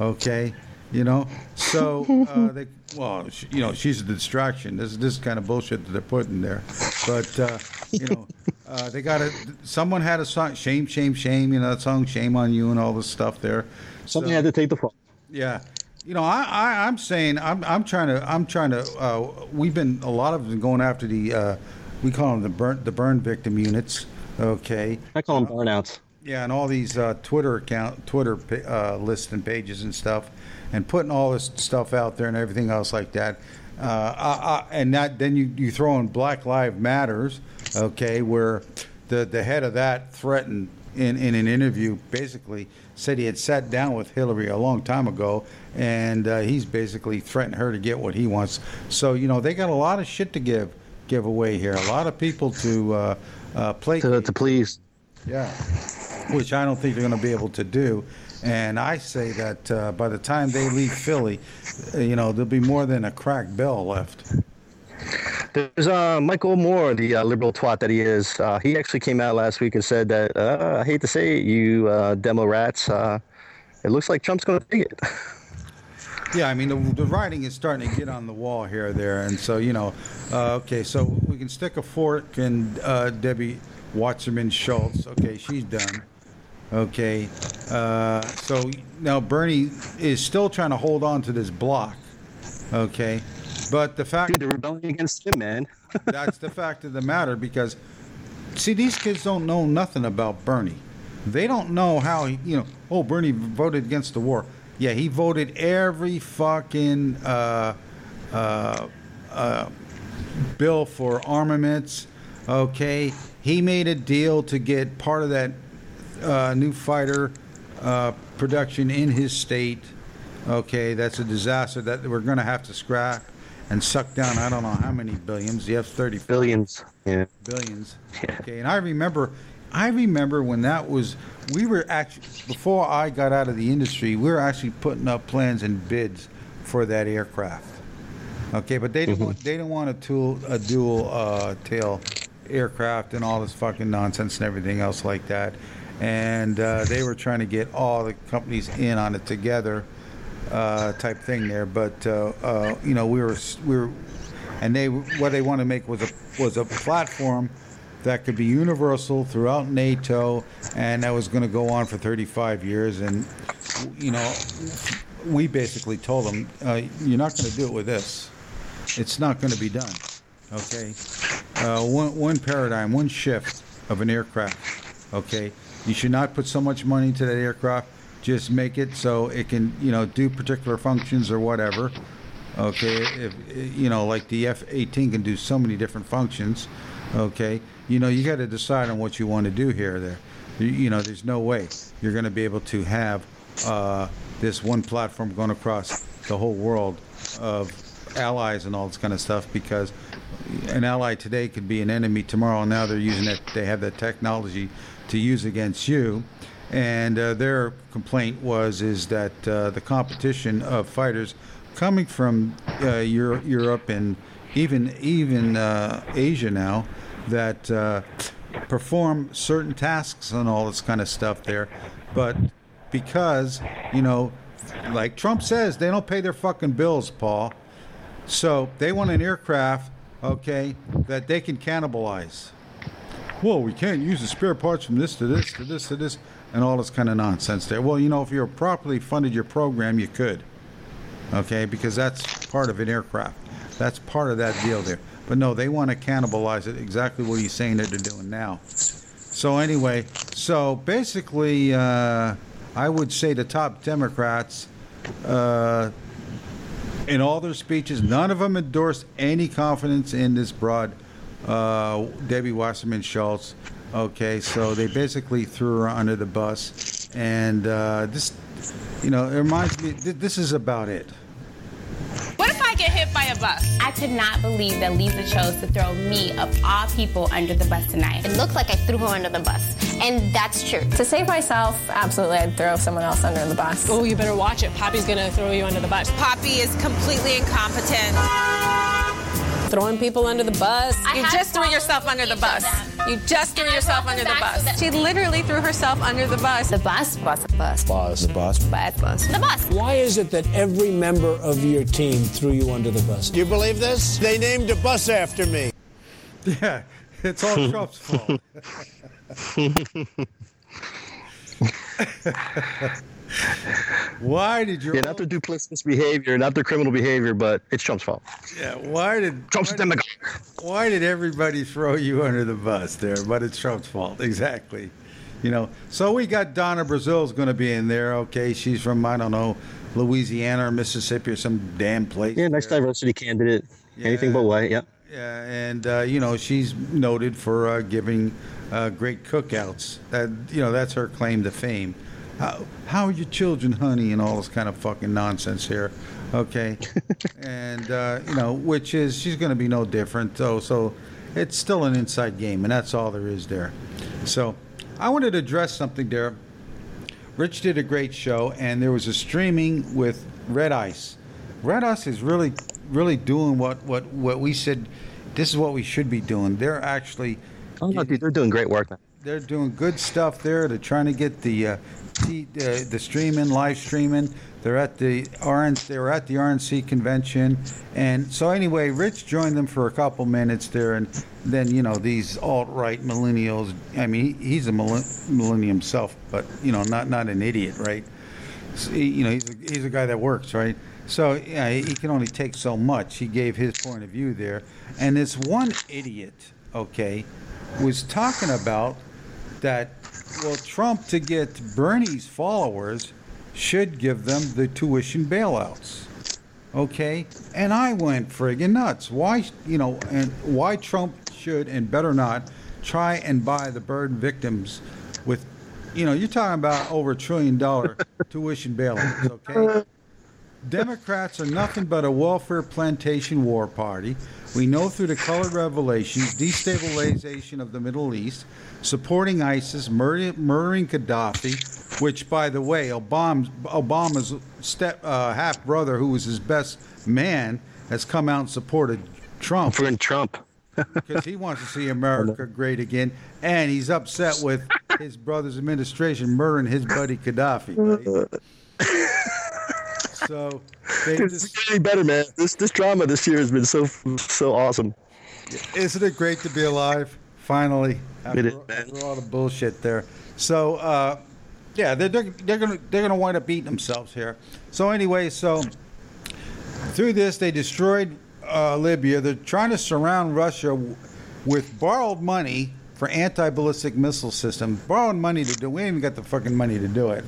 Okay, you know. So uh, they, well, she, you know, she's a distraction. This is this kind of bullshit that they're putting there, but uh, you know. Uh, they got a. Someone had a song, "Shame, Shame, Shame." You know that song, "Shame on You," and all this stuff there. Somebody So- had to take the fall. yeah, you know, I, I I'm saying I'm I'm trying to I'm trying to. Uh, we've been a lot of them going after the uh, we call them the burn the burn victim units. Okay. I call them burnouts. Yeah, and all these uh, Twitter account Twitter uh, lists and pages and stuff, and putting all this stuff out there and everything else like that. Uh, I, I, and that then you, you throw in Black Lives Matters, okay, where the the head of that threatened in, in an interview basically said he had sat down with Hillary a long time ago, and uh, he's basically threatened her to get what he wants. So you know they got a lot of shit to give give away here, a lot of people to uh, uh, play To, to please. yeah, which I don't think they're going to be able to do. And I say that uh, by the time they leave Philly, uh, you know, there'll be more than a cracked bell left. There's uh, Michael Moore, the uh, liberal twat that he is. Uh, he actually came out last week and said that, uh, I hate to say it, you uh, demo rats, uh, it looks like Trump's going to take it. Yeah, I mean, the, the writing is starting to get on the wall here there. And so, you know, uh, okay, so we can stick a fork in uh, Debbie Wasserman Schultz. Okay, she's done. Okay, uh, so now Bernie is still trying to hold on to this block. Okay, but the fact. Dude, they're rebelling against him, man. that's the fact of the matter because, see, these kids don't know nothing about Bernie. They don't know how, he, you know, oh, Bernie voted against the war. Yeah, he voted every fucking uh, uh, uh, bill for armaments. Okay, he made a deal to get part of that uh, new fighter uh, production in his state. Okay, that's a disaster that we're going to have to scrap and suck down. I don't know how many billions. The F thirty billions. Yeah. Billions. Okay, and I remember, I remember when that was. We were actually before I got out of the industry. We were actually putting up plans and bids for that aircraft. Okay, but they didn't want, they didn't want a tool a dual uh, tail aircraft and all this fucking nonsense and everything else like that. And uh, they were trying to get all the companies in on it together, uh, type thing there. But uh, uh, you know, we were we were, and they what they wanted to make was a was a platform that could be universal throughout NATO, and that was going to go on for 35 years. And you know, we basically told them, uh, "You're not going to do it with this. It's not going to be done." Okay, uh, one one paradigm, one shift of an aircraft. Okay, you should not put so much money into that aircraft. Just make it so it can, you know, do particular functions or whatever. Okay, if you know, like the F-18 can do so many different functions. Okay, you know, you got to decide on what you want to do here. There, you, know, there's no way you're going to be able to have uh, this one platform going across the whole world of allies and all this kind of stuff because an ally today could be an enemy tomorrow. Now they're using that. They have that technology to use against you. And uh, their complaint was is that uh, the competition of fighters coming from uh, Euro- Europe and even even uh, Asia now that uh, perform certain tasks and all this kind of stuff there, but because you know, like Trump says, they don't pay their fucking bills, Paul. So they want an aircraft, okay, that they can cannibalize. Well, we can't use the spare parts from this to this to this to this and all this kind of nonsense there. Well, you know, if you're properly funded your program, you could. Okay, because that's part of an aircraft. That's part of that deal there. But no, they want to cannibalize it. Exactly what he's saying that they're doing now. So anyway, so basically, uh, I would say the top Democrats, uh, in all their speeches, none of them endorsed any confidence in this broad uh, Debbie Wasserman Schultz. Okay, so they basically threw her under the bus, and uh, this, you know, it reminds me. Th- this is about it. What if I get hit by a bus? I could not believe that Lisa chose to throw me, of all people, under the bus tonight. It looked like I threw her under the bus. And that's true. To save myself, absolutely, I'd throw someone else under the bus. Oh, you better watch it. Poppy's gonna throw you under the bus. Poppy is completely incompetent. Throwing people under the bus. I you just threw yourself under the bus. You just threw yourself under the back so bus. She literally threw herself under the bus. The bus was a bus. Bus. The bus. Bad bus. The bus. Why is it that every member of your team threw you under the bus? You believe this? They named a bus after me. Yeah, it's all Trump's fault. Why did your Yeah, not their duplicitous behavior, not their criminal behavior, but it's Trump's fault. Yeah, why did Trump's why demagogue. Did, why did everybody throw you under the bus there? But it's Trump's fault, exactly. You know, so we got Donna Brazile's going to be in there. Okay, she's from I don't know Louisiana or Mississippi or some damn place. Yeah, nice diversity candidate. Anything but white. Yeah. Yeah, and uh, you know she's noted for uh, giving uh, great cookouts. That you know that's her claim to fame. How, how are your children, honey, and all this kind of fucking nonsense here. Okay, and uh, you know which is she's going to be no different. So so it's still an inside game, and that's all there is there. So I wanted to address something there. Rich did a great show, and there was a streaming with Red Ice. Red Ice is really, really doing what, what, what we said. This is what we should be doing. They're actually, Oh, no, dude, they're doing great work. They're doing good stuff there. They're trying to get the, uh, t- uh, the streaming, live streaming. They're at the RNC, they were at the RNC convention, and so anyway, Rich joined them for a couple minutes there, and then you know these alt right millennials. I mean, he's a millen- millennium himself, but you know, not not an idiot, right? So, you know, he's a, he's a guy that works, right? So yeah, he can only take so much. He gave his point of view there, and this one idiot, okay, was talking about that. Well, Trump to get Bernie's followers should give them the tuition bailouts. Okay, and I went friggin' nuts. Why, you know, and why Trump should and better not try and buy the burden victims with, you know, you're talking about over a trillion dollar tuition bailouts. Okay, Democrats are nothing but a welfare plantation war party. We know through the colored revolutions, destabilization of the Middle East, supporting ISIS, murder, murdering Gaddafi, which, by the way, Obama's, Obama's step uh, half brother, who was his best man, has come out and supported Trump. For Trump. because he wants to see America great again, and he's upset with his brother's administration murdering his buddy Gaddafi. Right? So they It's just, getting better, man. This this drama this year has been so so awesome. isn't it great to be alive? Finally, after, It is, all the bullshit there. So uh, yeah, they're, they're they're gonna they're gonna wind up beating themselves here. So anyway, so through this they destroyed uh, Libya. They're trying to surround Russia w- with borrowed money for anti-ballistic missile system. Borrowed money to do. We ain't even got the fucking money to do it.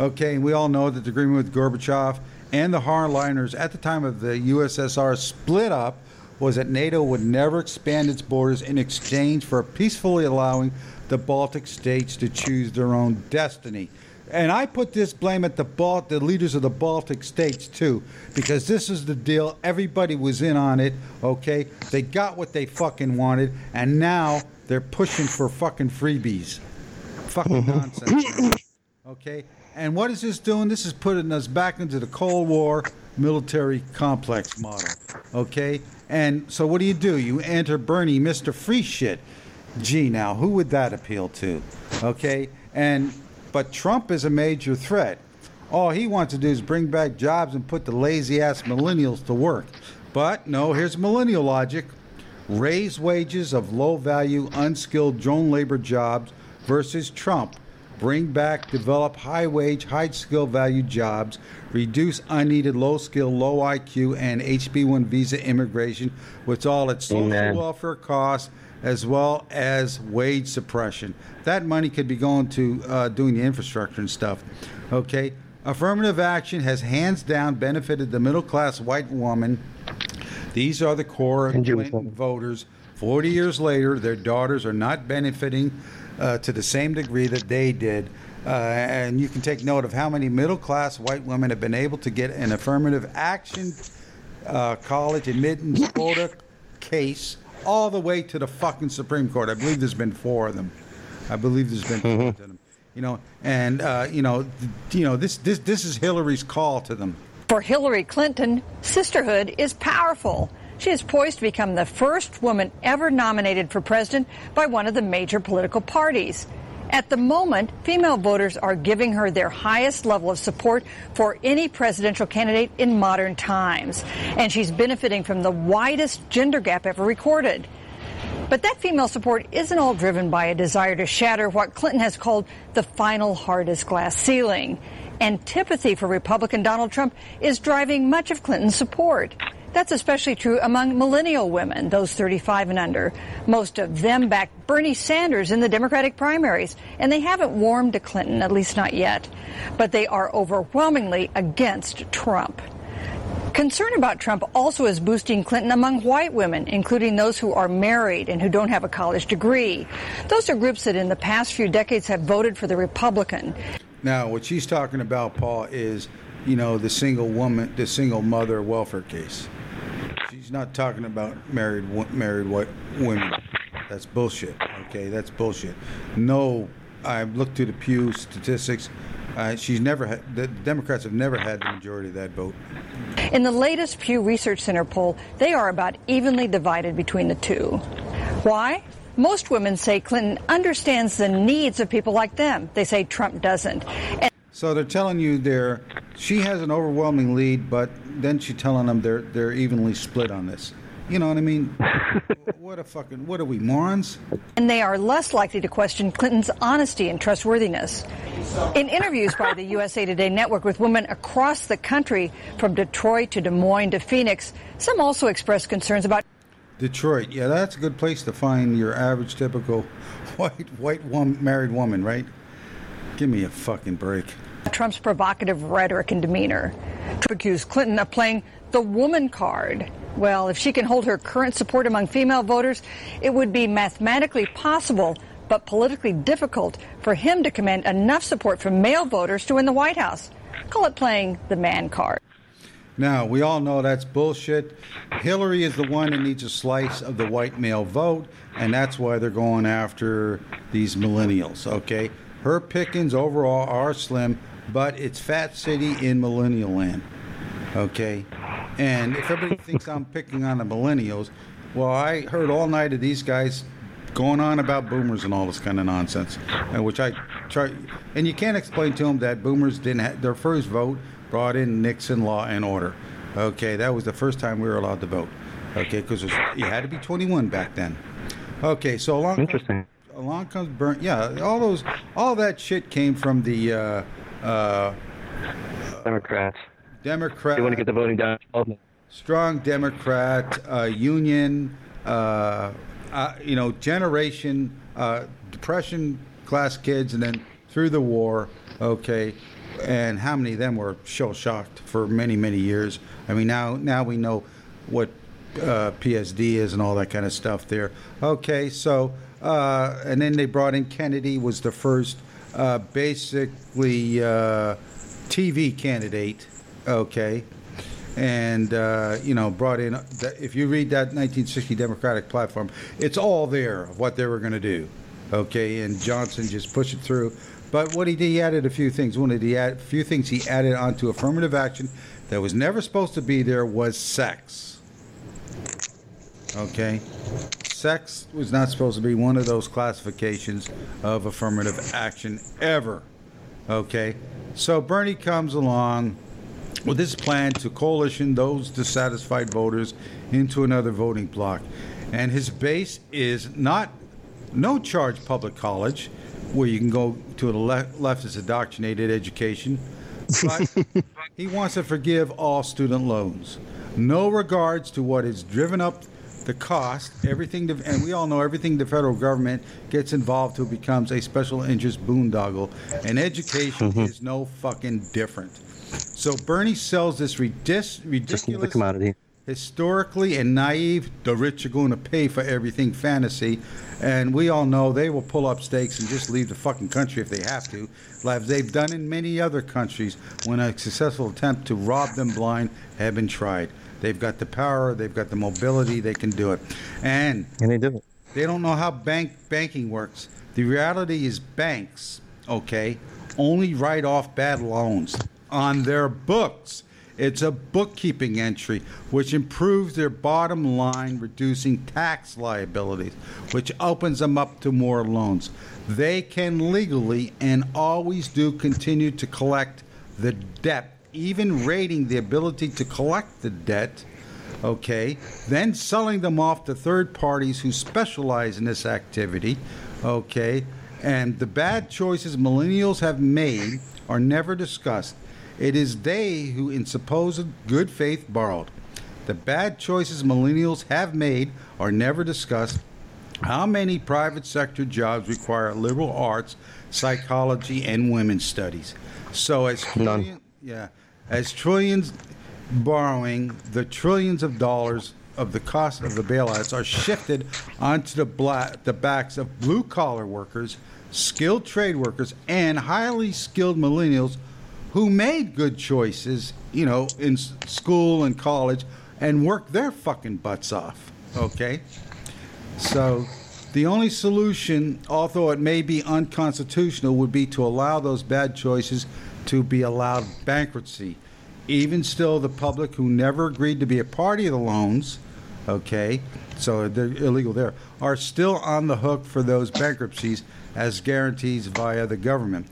Okay, and we all know that the agreement with Gorbachev and the hardliners at the time of the USSR split up was that NATO would never expand its borders in exchange for peacefully allowing the Baltic states to choose their own destiny. And I put this blame at the Balt, the leaders of the Baltic states too, because this is the deal. Everybody was in on it. Okay, they got what they fucking wanted, and now they're pushing for fucking freebies. Fucking mm-hmm. nonsense. Okay, and what is this doing? This is putting us back into the Cold War military complex model. Okay, and so what do you do? You enter Bernie, Mister Free Shit. Gee, now who would that appeal to? Okay, and but Trump is a major threat. All he wants to do is bring back jobs and put the lazy ass millennials to work. But no, here's millennial logic raise wages of low value, unskilled drone labor jobs versus Trump. Bring back, develop high wage, high skill value jobs, reduce unneeded low skill, low IQ, and HB 1 visa immigration with all its social Amen. welfare costs as well as wage suppression. That money could be going to uh, doing the infrastructure and stuff. Okay? Affirmative action has hands down benefited the middle class white woman. These are the core Clinton voters. 40 years later, their daughters are not benefiting uh, to the same degree that they did. Uh, and you can take note of how many middle class white women have been able to get an affirmative action uh, college admittance quota case all the way to the fucking Supreme Court. I believe there's been four of them. I believe there's been four of them. You know, and uh, you know, th- you know, this this this is Hillary's call to them. For Hillary Clinton, sisterhood is powerful. She is poised to become the first woman ever nominated for president by one of the major political parties. At the moment, female voters are giving her their highest level of support for any presidential candidate in modern times. And she's benefiting from the widest gender gap ever recorded. But that female support isn't all driven by a desire to shatter what Clinton has called the final hardest glass ceiling. Antipathy for Republican Donald Trump is driving much of Clinton's support. That's especially true among millennial women, those 35 and under. Most of them backed Bernie Sanders in the Democratic primaries, and they haven't warmed to Clinton, at least not yet. But they are overwhelmingly against Trump. Concern about Trump also is boosting Clinton among white women, including those who are married and who don't have a college degree. Those are groups that in the past few decades have voted for the Republican. Now, what she's talking about, Paul, is you know the single woman, the single mother welfare case. She's not talking about married married white women. That's bullshit. Okay, that's bullshit. No, I've looked through the Pew statistics. Uh, she's never had. The Democrats have never had the majority of that vote. In the latest Pew Research Center poll, they are about evenly divided between the two. Why? Most women say Clinton understands the needs of people like them. They say Trump doesn't. And So they're telling you they're she has an overwhelming lead, but then she's telling them they're they're evenly split on this. You know what I mean? what a fucking what are we morons? and they are less likely to question Clinton's honesty and trustworthiness. In interviews by the USA Today network with women across the country, from Detroit to Des Moines to Phoenix, some also expressed concerns about Detroit, yeah, that's a good place to find your average typical white white woman, married woman, right? Give me a fucking break. Trump's provocative rhetoric and demeanor. Trump accused Clinton of playing the woman card. Well, if she can hold her current support among female voters, it would be mathematically possible, but politically difficult, for him to command enough support from male voters to win the White House. Call it playing the man card. Now, we all know that's bullshit. Hillary is the one that needs a slice of the white male vote, and that's why they're going after these millennials, okay? Her pickings overall are slim, but it's Fat City in millennial land, okay? And if everybody thinks I'm picking on the millennials, well, I heard all night of these guys going on about boomers and all this kind of nonsense, and which I try. And you can't explain to them that boomers didn't have their first vote brought in Nixon law and order. Okay, that was the first time we were allowed to vote. Okay, because you had to be 21 back then. Okay, so along Interesting. Along comes burn. Yeah, all those, all that shit came from the uh, uh, Democrats. Democrat. They want to get the voting down. strong Democrat uh, union, uh, uh, you know, generation uh, depression class kids, and then through the war. Okay, and how many of them were shell shocked for many many years? I mean, now now we know what uh, PSD is and all that kind of stuff there. Okay, so uh, and then they brought in Kennedy was the first uh, basically uh, TV candidate. Okay, and uh, you know brought in. If you read that 1960 Democratic platform, it's all there of what they were going to do. Okay, and Johnson just pushed it through. But what he did, he added a few things. One of the add, few things he added onto affirmative action that was never supposed to be there was sex. Okay, sex was not supposed to be one of those classifications of affirmative action ever. Okay, so Bernie comes along with this plan to coalition those dissatisfied voters into another voting bloc. And his base is not no charge public college, where you can go to a le- leftist indoctrinated education, but he wants to forgive all student loans. No regards to what has driven up the cost, everything, the, and we all know everything the federal government gets involved to becomes a special interest boondoggle, and education mm-hmm. is no fucking different. So Bernie sells this the ridiculous, commodity. historically and naive, the rich are going to pay for everything fantasy. And we all know they will pull up stakes and just leave the fucking country if they have to, like they've done in many other countries when a successful attempt to rob them blind have been tried. They've got the power, they've got the mobility, they can do it. And And they do it. they don't know how bank banking works. The reality is banks, okay, only write off bad loans on their books. It's a bookkeeping entry which improves their bottom line, reducing tax liabilities, which opens them up to more loans. They can legally and always do continue to collect the debt, even rating the ability to collect the debt okay, then selling them off to third parties who specialize in this activity, okay, and the bad choices millennials have made are never discussed. It is they who, in supposed good faith, borrowed. The bad choices millennials have made are never discussed. How many private sector jobs require liberal arts, psychology, and women's studies? So as trillion, yeah, as trillions borrowing, the trillions of dollars of the cost of the bailouts are shifted onto the, the backs of blue collar workers, skilled trade workers, and highly skilled millennials who made good choices, you know, in school and college and worked their fucking butts off. Okay? So the only solution, although it may be unconstitutional, would be to allow those bad choices to be allowed bankruptcy. Even still, the public who never agreed to be a party of the loans, okay, so they're illegal there, are still on the hook for those bankruptcies as guarantees via the government.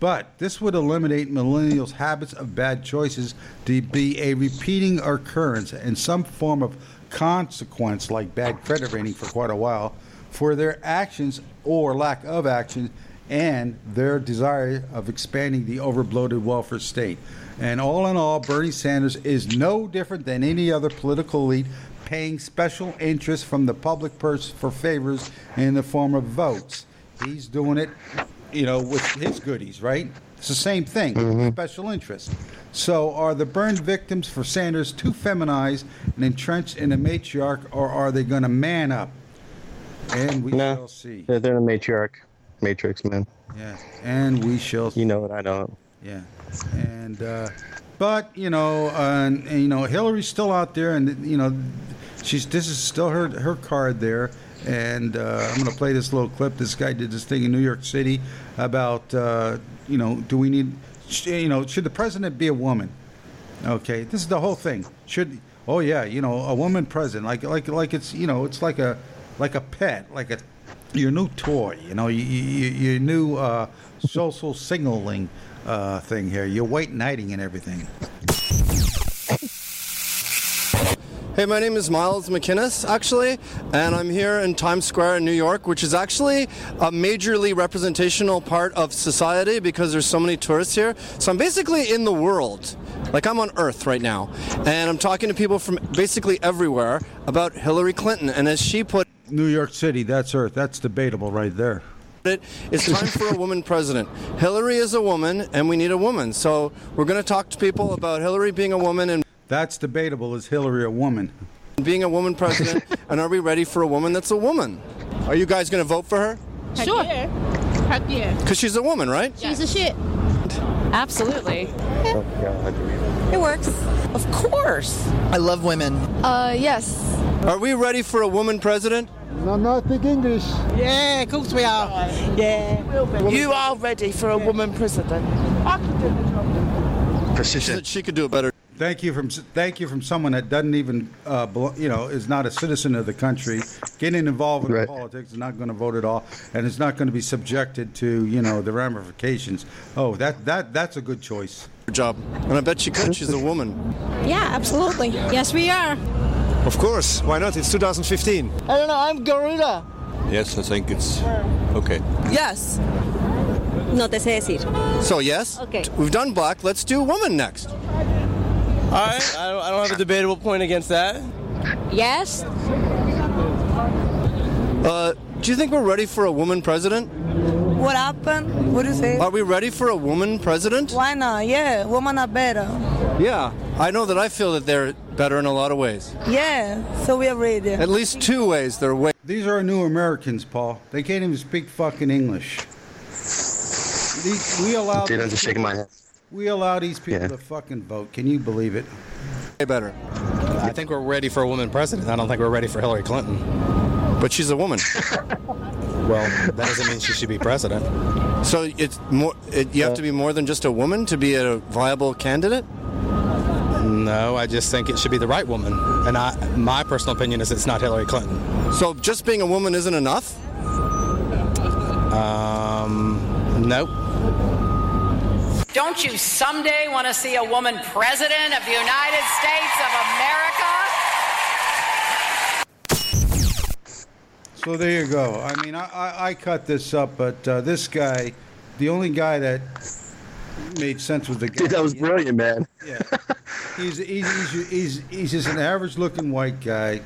But this would eliminate millennials' habits of bad choices to be a repeating occurrence and some form of consequence, like bad credit rating for quite a while, for their actions or lack of action and their desire of expanding the overbloated welfare state. And all in all, Bernie Sanders is no different than any other political elite paying special interest from the public purse for favors in the form of votes. He's doing it, you know, with his goodies, right? It's the same thing, mm-hmm. special interest. So, are the burned victims for Sanders too feminized and entrenched in a matriarch, or are they going to man up? And we No, shall see. they're, they're a matriarch, matrix man. Yeah, and we shall. You know what I know Yeah, and uh, but you know, uh, and, and, you know, Hillary's still out there, and you know, she's this is still her her card there. And uh, I'm going to play this little clip. This guy did this thing in New York City about uh, you know, do we need, you know, should the president be a woman? Okay, this is the whole thing. Should oh yeah, you know, a woman president, like like like it's you know, it's like a like a pet, like a your new toy. You know, you, you, your new uh, social signaling uh, thing here. Your white knighting and everything. Hey, my name is Miles McInnes, actually, and I'm here in Times Square in New York, which is actually a majorly representational part of society because there's so many tourists here. So I'm basically in the world. Like I'm on Earth right now, and I'm talking to people from basically everywhere about Hillary Clinton. And as she put New York City, that's Earth. That's debatable right there. it, it's time for a woman president. Hillary is a woman, and we need a woman. So we're going to talk to people about Hillary being a woman and That's debatable. Is Hillary a woman? being a woman president, and are we ready for a woman that's a woman? Are you guys going to vote for her? Sure. Her Heck yeah. Because she's a woman, right? She's a shit. Absolutely. Oh, It works. Of course. I love women. Uh, yes. Are we ready for a woman president? No, no, speak English. Yeah, of course we are. Yeah. You are ready for a woman president. Precision. She could do it better. Thank you from thank you from someone that doesn't even uh, you know is not a citizen of the country, getting involved in politics, is not going to vote at all, and it's not going to be subjected to you know the ramifications. Oh, that that that's a good choice. Job, and I bet she could. She's a woman. Yeah, absolutely. Yes, we are. Of course. Why not? It's 2015. I don't know. I'm Garuda. Yes, I think it's okay. Yes. No te sé decir. So yes, Okay. we've done black. Let's do woman next. All right. I don't, I don't have a debatable point against that. Yes. Uh, do you think we're ready for a woman president? What happened? What do you say? Are we ready for a woman president? Why not? Yeah, women are better. Yeah, I know that I feel that they're better in a lot of ways. Yeah, so we are ready. At least two ways they're way. These are new Americans, Paul. They can't even speak fucking English. These, we allow. Dude, I'm just shaking my head. We allow these people Yeah. to fucking vote. Can you believe it? Way better. I think we're ready for a woman president. I don't think we're ready for Hillary Clinton. But she's a woman. well, that doesn't mean she should be president. So it's more. It, you have to be more than just a woman to be a viable candidate. No, I just think it should be the right woman. And I, my personal opinion is it's not Hillary Clinton. So just being a woman isn't enough. Um, nope. Don't you someday want to see a woman president of the United States of America? So there you go. I mean, I, I, I cut this up, but uh, this guy, the only guy that made sense was the guy. Dude, that was brilliant, man. Yeah. He's, he's, he's, he's, he's just an average looking white guy.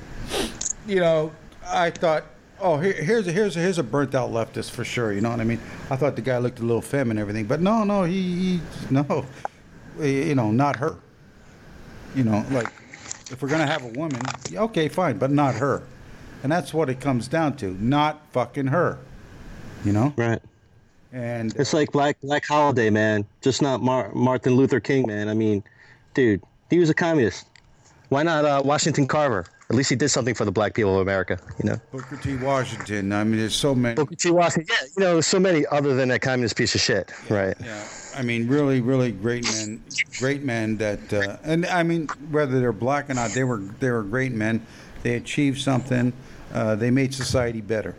You know, I thought, oh, here, here's, a, here's, a, here's a burnt out leftist for sure. You know what I mean? I thought the guy looked a little femme and everything, but no, no, he, he no, you know, not her. You know, like, if we're going to have a woman, okay, fine, but not her. And that's what it comes down to. Not fucking her. You know? Right. And It's like Black Black Holiday, man. Just not Mar- Martin Luther King, man. I mean, dude, he was a communist. Why not uh, Washington Carver? At least he did something for the black people of America, you know. Booker T. Washington. I mean, there's so many. Booker T. Washington. Yeah, you know, so many other than that communist piece of shit, right? Yeah. I mean, really, really great men, great men that, uh, and I mean, whether they're black or not, they were they were great men. They achieved something. Uh, they made society better.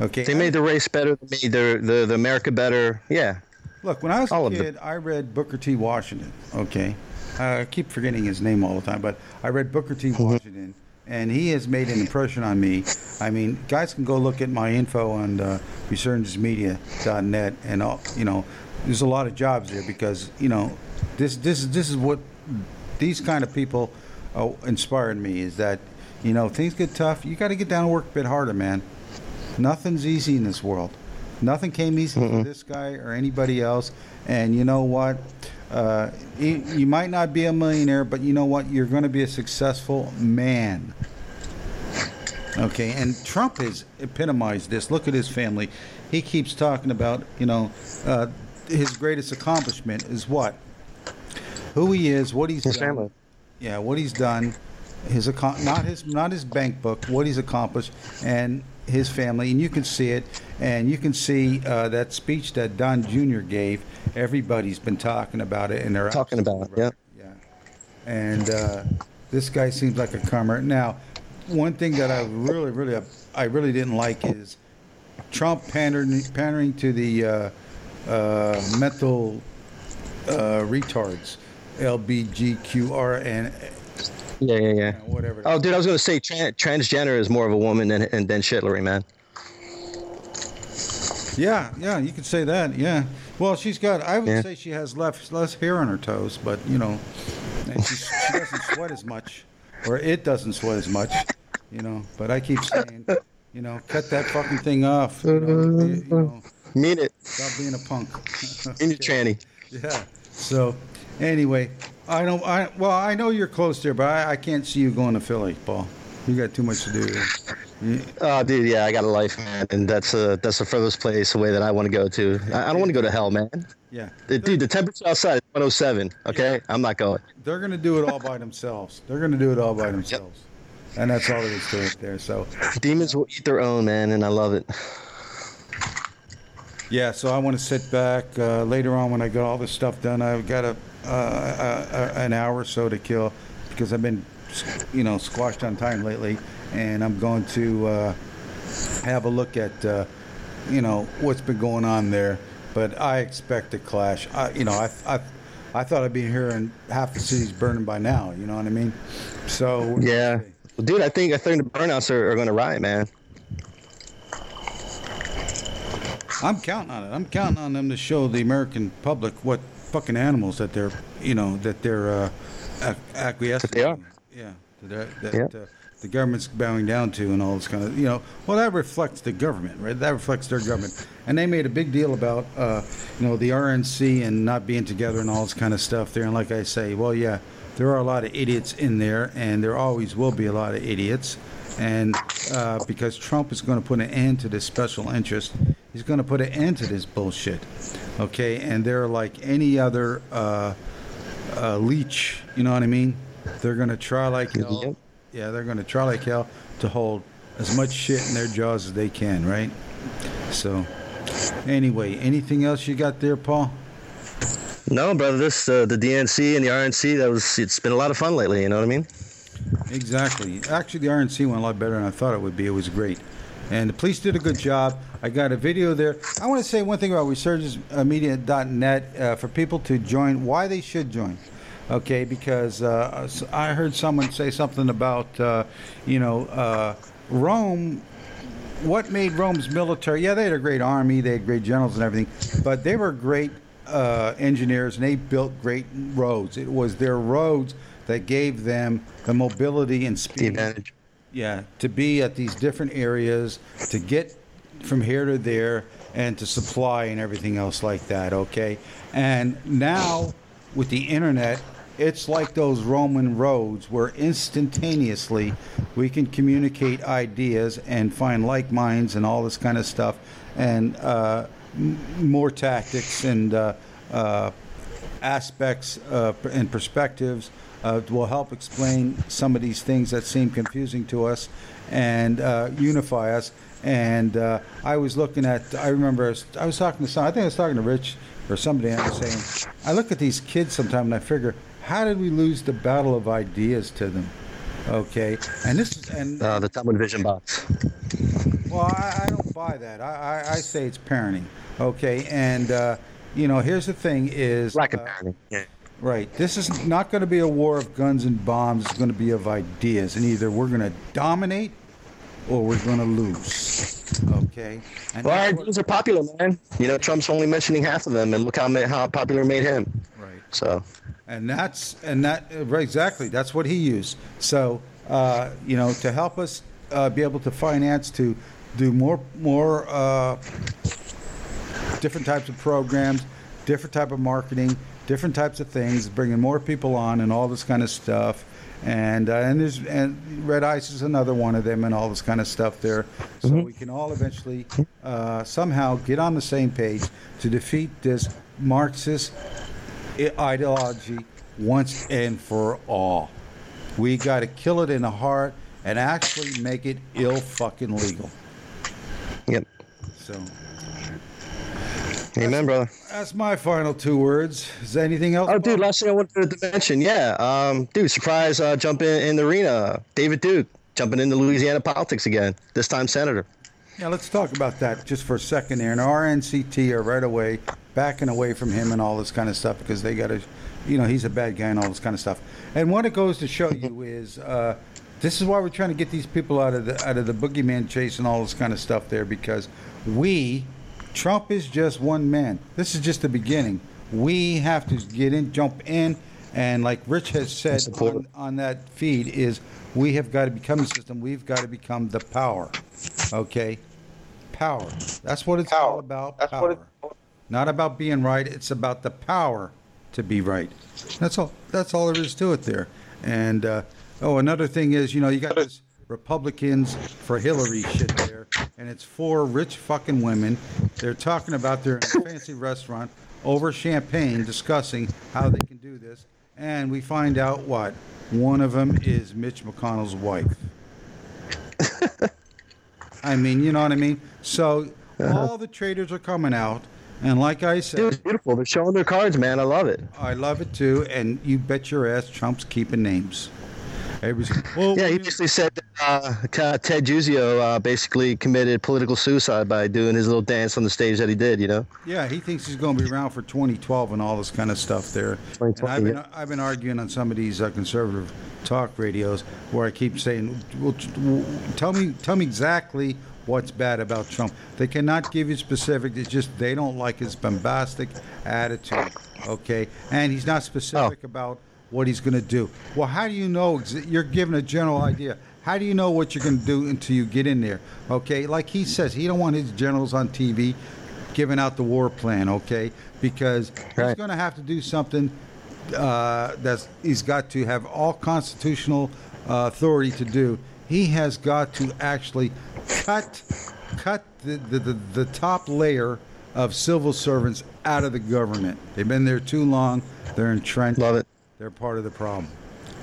Okay. They made the race better. They made the the, the America better. Yeah. Look, when I was All a kid, I read Booker T. Washington. Okay, I keep forgetting his name all the time, but I read Booker T. Washington, and he has made an impression on me. I mean, guys can go look at my info on uh, resurgencemedia.net, and all, you know, there's a lot of jobs there because you know, this this is this is what these kind of people uh, inspired me. Is that you know things get tough, you got to get down and work a bit harder, man. Nothing's easy in this world. Nothing came easy for this guy or anybody else. And you know what? Uh, you, you might not be a millionaire, but you know what? You're going to be a successful man. Okay, and Trump has epitomized this. Look at his family. He keeps talking about, you know, uh, his greatest accomplishment is what? Who he is, what he's His done. family. Yeah, what he's done, his account, not his not his bank book, what he's accomplished, and his family, and you can see it, and you can see uh, that speech that Don Jr. gave. Everybody's been talking about it, and they're Talking about it. Yeah. yeah. and uh, this guy seems like a comer. Now, one thing that I really, really, I really didn't like is Trump pandering, pandering to the uh, uh, mental uh, retards, LBGQRN. Yeah, yeah, yeah. whatever. Oh, dude, I was gonna say tran- transgender is more of a woman than and than Shitlery, man. Yeah, yeah, you could say that. Yeah. Well, she's got. I would Yeah. say she has less less hair on her toes, but you know, and she, she doesn't sweat as much, or it doesn't sweat as much, you know. But I keep saying, you know, cut that fucking thing off. You know, you, you know Mean it. stop being a punk. In your tranny. Yeah. So, anyway, I don't. I well, I know you're close there, but I, I can't see you going to Philly, Paul. You got too much to do. Oh, dude, yeah, I got a life, man, and that's uh, that's the furthest place away that I want to go to. I, I don't want to go to hell, man. Yeah. Dude, the temperature outside is 107. Okay, I'm not going. They're going to do it all by themselves. They're going to do it all by themselves. yep. And that's all there is to it there. So, Demons will eat their own, man, and I love it. yeah, so I want to sit back uh, later on when I got all this stuff done. I've got a, uh, a an hour or so to kill because I've been, you know, squashed on time lately, and I'm going to uh, have a look at, uh, you know, what's been going on there. But I expect a clash. I, you know, I, I, I thought I'd be here and half the city's burning by now. You know what I mean? So Yeah, well, dude, I think I think the burnouts are, are going to riot, man. I'm counting on it. I'm counting on them to show the American public what fucking animals that they're, you know, that they're uh, acquiescing. They are. Yeah. That, that, Yeah. uh, the government's bowing down to and all this kind of, you know, well, that reflects the government, right? That reflects their government. And they made a big deal about, uh, you know, the RNC and not being together and all this kind of stuff there. And like I say, well, yeah, there are a lot of idiots in there, and there always will be a lot of idiots. And uh, because Trump is going to put an end to this special interest, he's going to put an end to this bullshit. Okay? And they're like any other uh, uh, leech, you know what I mean? They're going to try like hell. Yeah, they're going to try like hell to hold as much shit in their jaws as they can, right? So, anyway, anything else you got there, Paul? No, brother, this uh, the DNC and the RNC. That was it's been a lot of fun lately. You know what I mean? Exactly. Actually, the RNC went a lot better than I thought it would be. It was great. And the police did a good job. I got a video there. I want to say one thing about resurgencemedia.net uh, for people to join, why they should join. Okay, because uh, I heard someone say something about, uh, you know, uh, Rome. What made Rome's military? Yeah, they had a great army, they had great generals and everything, but they were great uh, engineers and they built great roads. It was their roads that gave them the mobility and speed. advantage. Yeah, to be at these different areas, to get from here to there, and to supply and everything else like that, okay? And now, with the internet, it's like those Roman roads where instantaneously we can communicate ideas and find like minds and all this kind of stuff, and uh, m- more tactics and uh, uh, aspects uh, and perspectives uh, will help explain some of these things that seem confusing to us and uh, unify us. And uh, I was looking at, I remember I was, I was talking to some, I think I was talking to Rich or somebody, and I was saying, I look at these kids sometimes and I figure, how did we lose the battle of ideas to them? Okay, and this is and Uh, the Talmud Vision box. well, I, I don't buy that. I, I, I say it's parenting. Okay, and uh, you know, here's the thing: is Lack of uh, parenting. Yeah. Right. This is not going to be a war of guns and bombs. It's going to be of ideas, and either we're going to dominate or we're going to lose. Okay. And Well, ideas are popular, man. You know, Trump's only mentioning half of them, and look how how popular made him. Right. So, and that's and that right, exactly that's what he used. So uh, you know to help us uh, be able to finance to do more more uh, different types of programs, different type of marketing, different types of things, bringing more people on and all this kind of stuff. And uh, and there's and Red Ice is another one of them and all this kind of stuff there. So we can all eventually uh, somehow get on the same page to defeat this Marxist ideology once and for all. We got to kill it in the heart and actually make it ill fucking legal. yep. So Amen, brother. that's my final two words. Is there anything else? Oh, dude, last thing I wanted to mention, yeah, um, dude, surprise uh, jump in, in the arena. David Duke jumping into Louisiana politics again. This time, senator. Yeah, let's talk about that just for a second there. And RNCT are right away backing away from him and all this kind of stuff because they got to, you know, he's a bad guy and all this kind of stuff. And what it goes to show you is uh, this is why we're trying to get these people out of the out of the boogeyman chase and all this kind of stuff there because we, Trump is just one man. This is just the beginning. We have to get in, jump in, and like Rich has said on, on that feed is we have got to become the system. We've got to become the power. Okay, power. That's what it's all about. That's power. what Not about being right. It's about the power to be right. That's all. That's all there is to it there. And uh, oh, another thing is, you know, you got this Republicans for Hillary shit there, and it's four rich fucking women. They're talking about their fancy restaurant over champagne, discussing how they can do this, and we find out what one of them is Mitch McConnell's wife. I mean, you know what I mean. So uh-huh. all the traders are coming out, and like I said, It's beautiful. They're showing their cards, man. I love it. I love it too, and you bet your ass Trump's keeping names. Everybody's, well, yeah, he basically said that, uh, Ted Juzio uh, basically committed political suicide by doing his little dance on the stage that he did. You know. yeah, he thinks he's going to be around for 2012 and all this kind of stuff there. And I've been yeah. I've been arguing on some of these uh, conservative talk radios where I keep saying, well, tell me, tell me exactly what's bad about Trump. They cannot give you specific. It's just they don't like his bombastic attitude. Okay, and he's not specific about what he's going to do. Well, how do you know? You're given a general idea. How do you know what you're going to do until you get in there? Okay, like he says, he don't want his generals on TV giving out the war plan. Okay, because he's going to have to do something uh, that's he's got to have all constitutional uh, authority to do. He has got to actually cut cut the, the, the, the top layer of civil servants out of the government. They've been there too long. They're entrenched. Love it. They're part of the problem.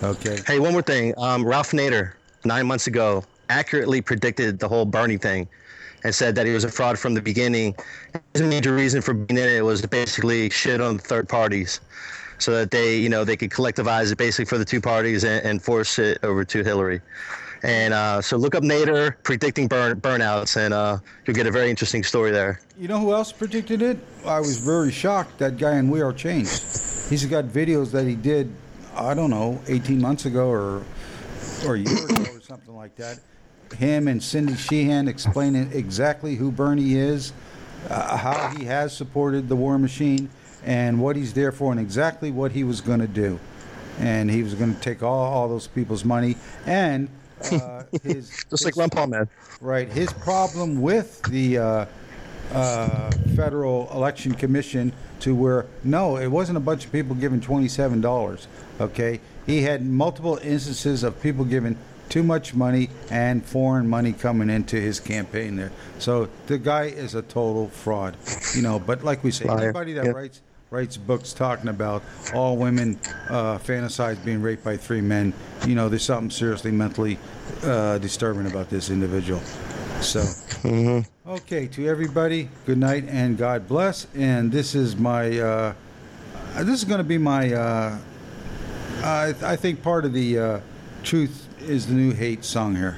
Okay. Hey, one more thing. Um, Ralph Nader, nine months ago, accurately predicted the whole Bernie thing and said that he was a fraud from the beginning. His major reason for being in it was to basically shit on third parties so that they, you know, they could collectivize it basically for the two parties and, and force it over to Hillary. And uh, so look up Nader predicting burn, burnouts, and uh, you'll get a very interesting story there. You know who else predicted it? I was very shocked. That guy in We Are Change. He's got videos that he did, I don't know, 18 months ago or or a year ago or something like that. Him and Cindy Sheehan explaining exactly who Bernie is, uh, how he has supported the war machine, and what he's there for, and exactly what he was going to do. And he was going to take all, all those people's money and uh, his Just like Ron Paul, man. Right. His problem with the uh, uh, Federal Election Commission to where, no, it wasn't a bunch of people giving $27. Okay. He had multiple instances of people giving too much money and foreign money coming into his campaign there. So the guy is a total fraud, you know. But like we say, Liar. anybody that Yeah. writes writes books talking about all women uh, fantasize being raped by three men, you know, there's something seriously mentally uh, disturbing about this individual. So, okay, to everybody, good night and God bless. And this is my, uh, uh, this is going to be my, uh, I, I think part of the uh, truth is the new hate song here.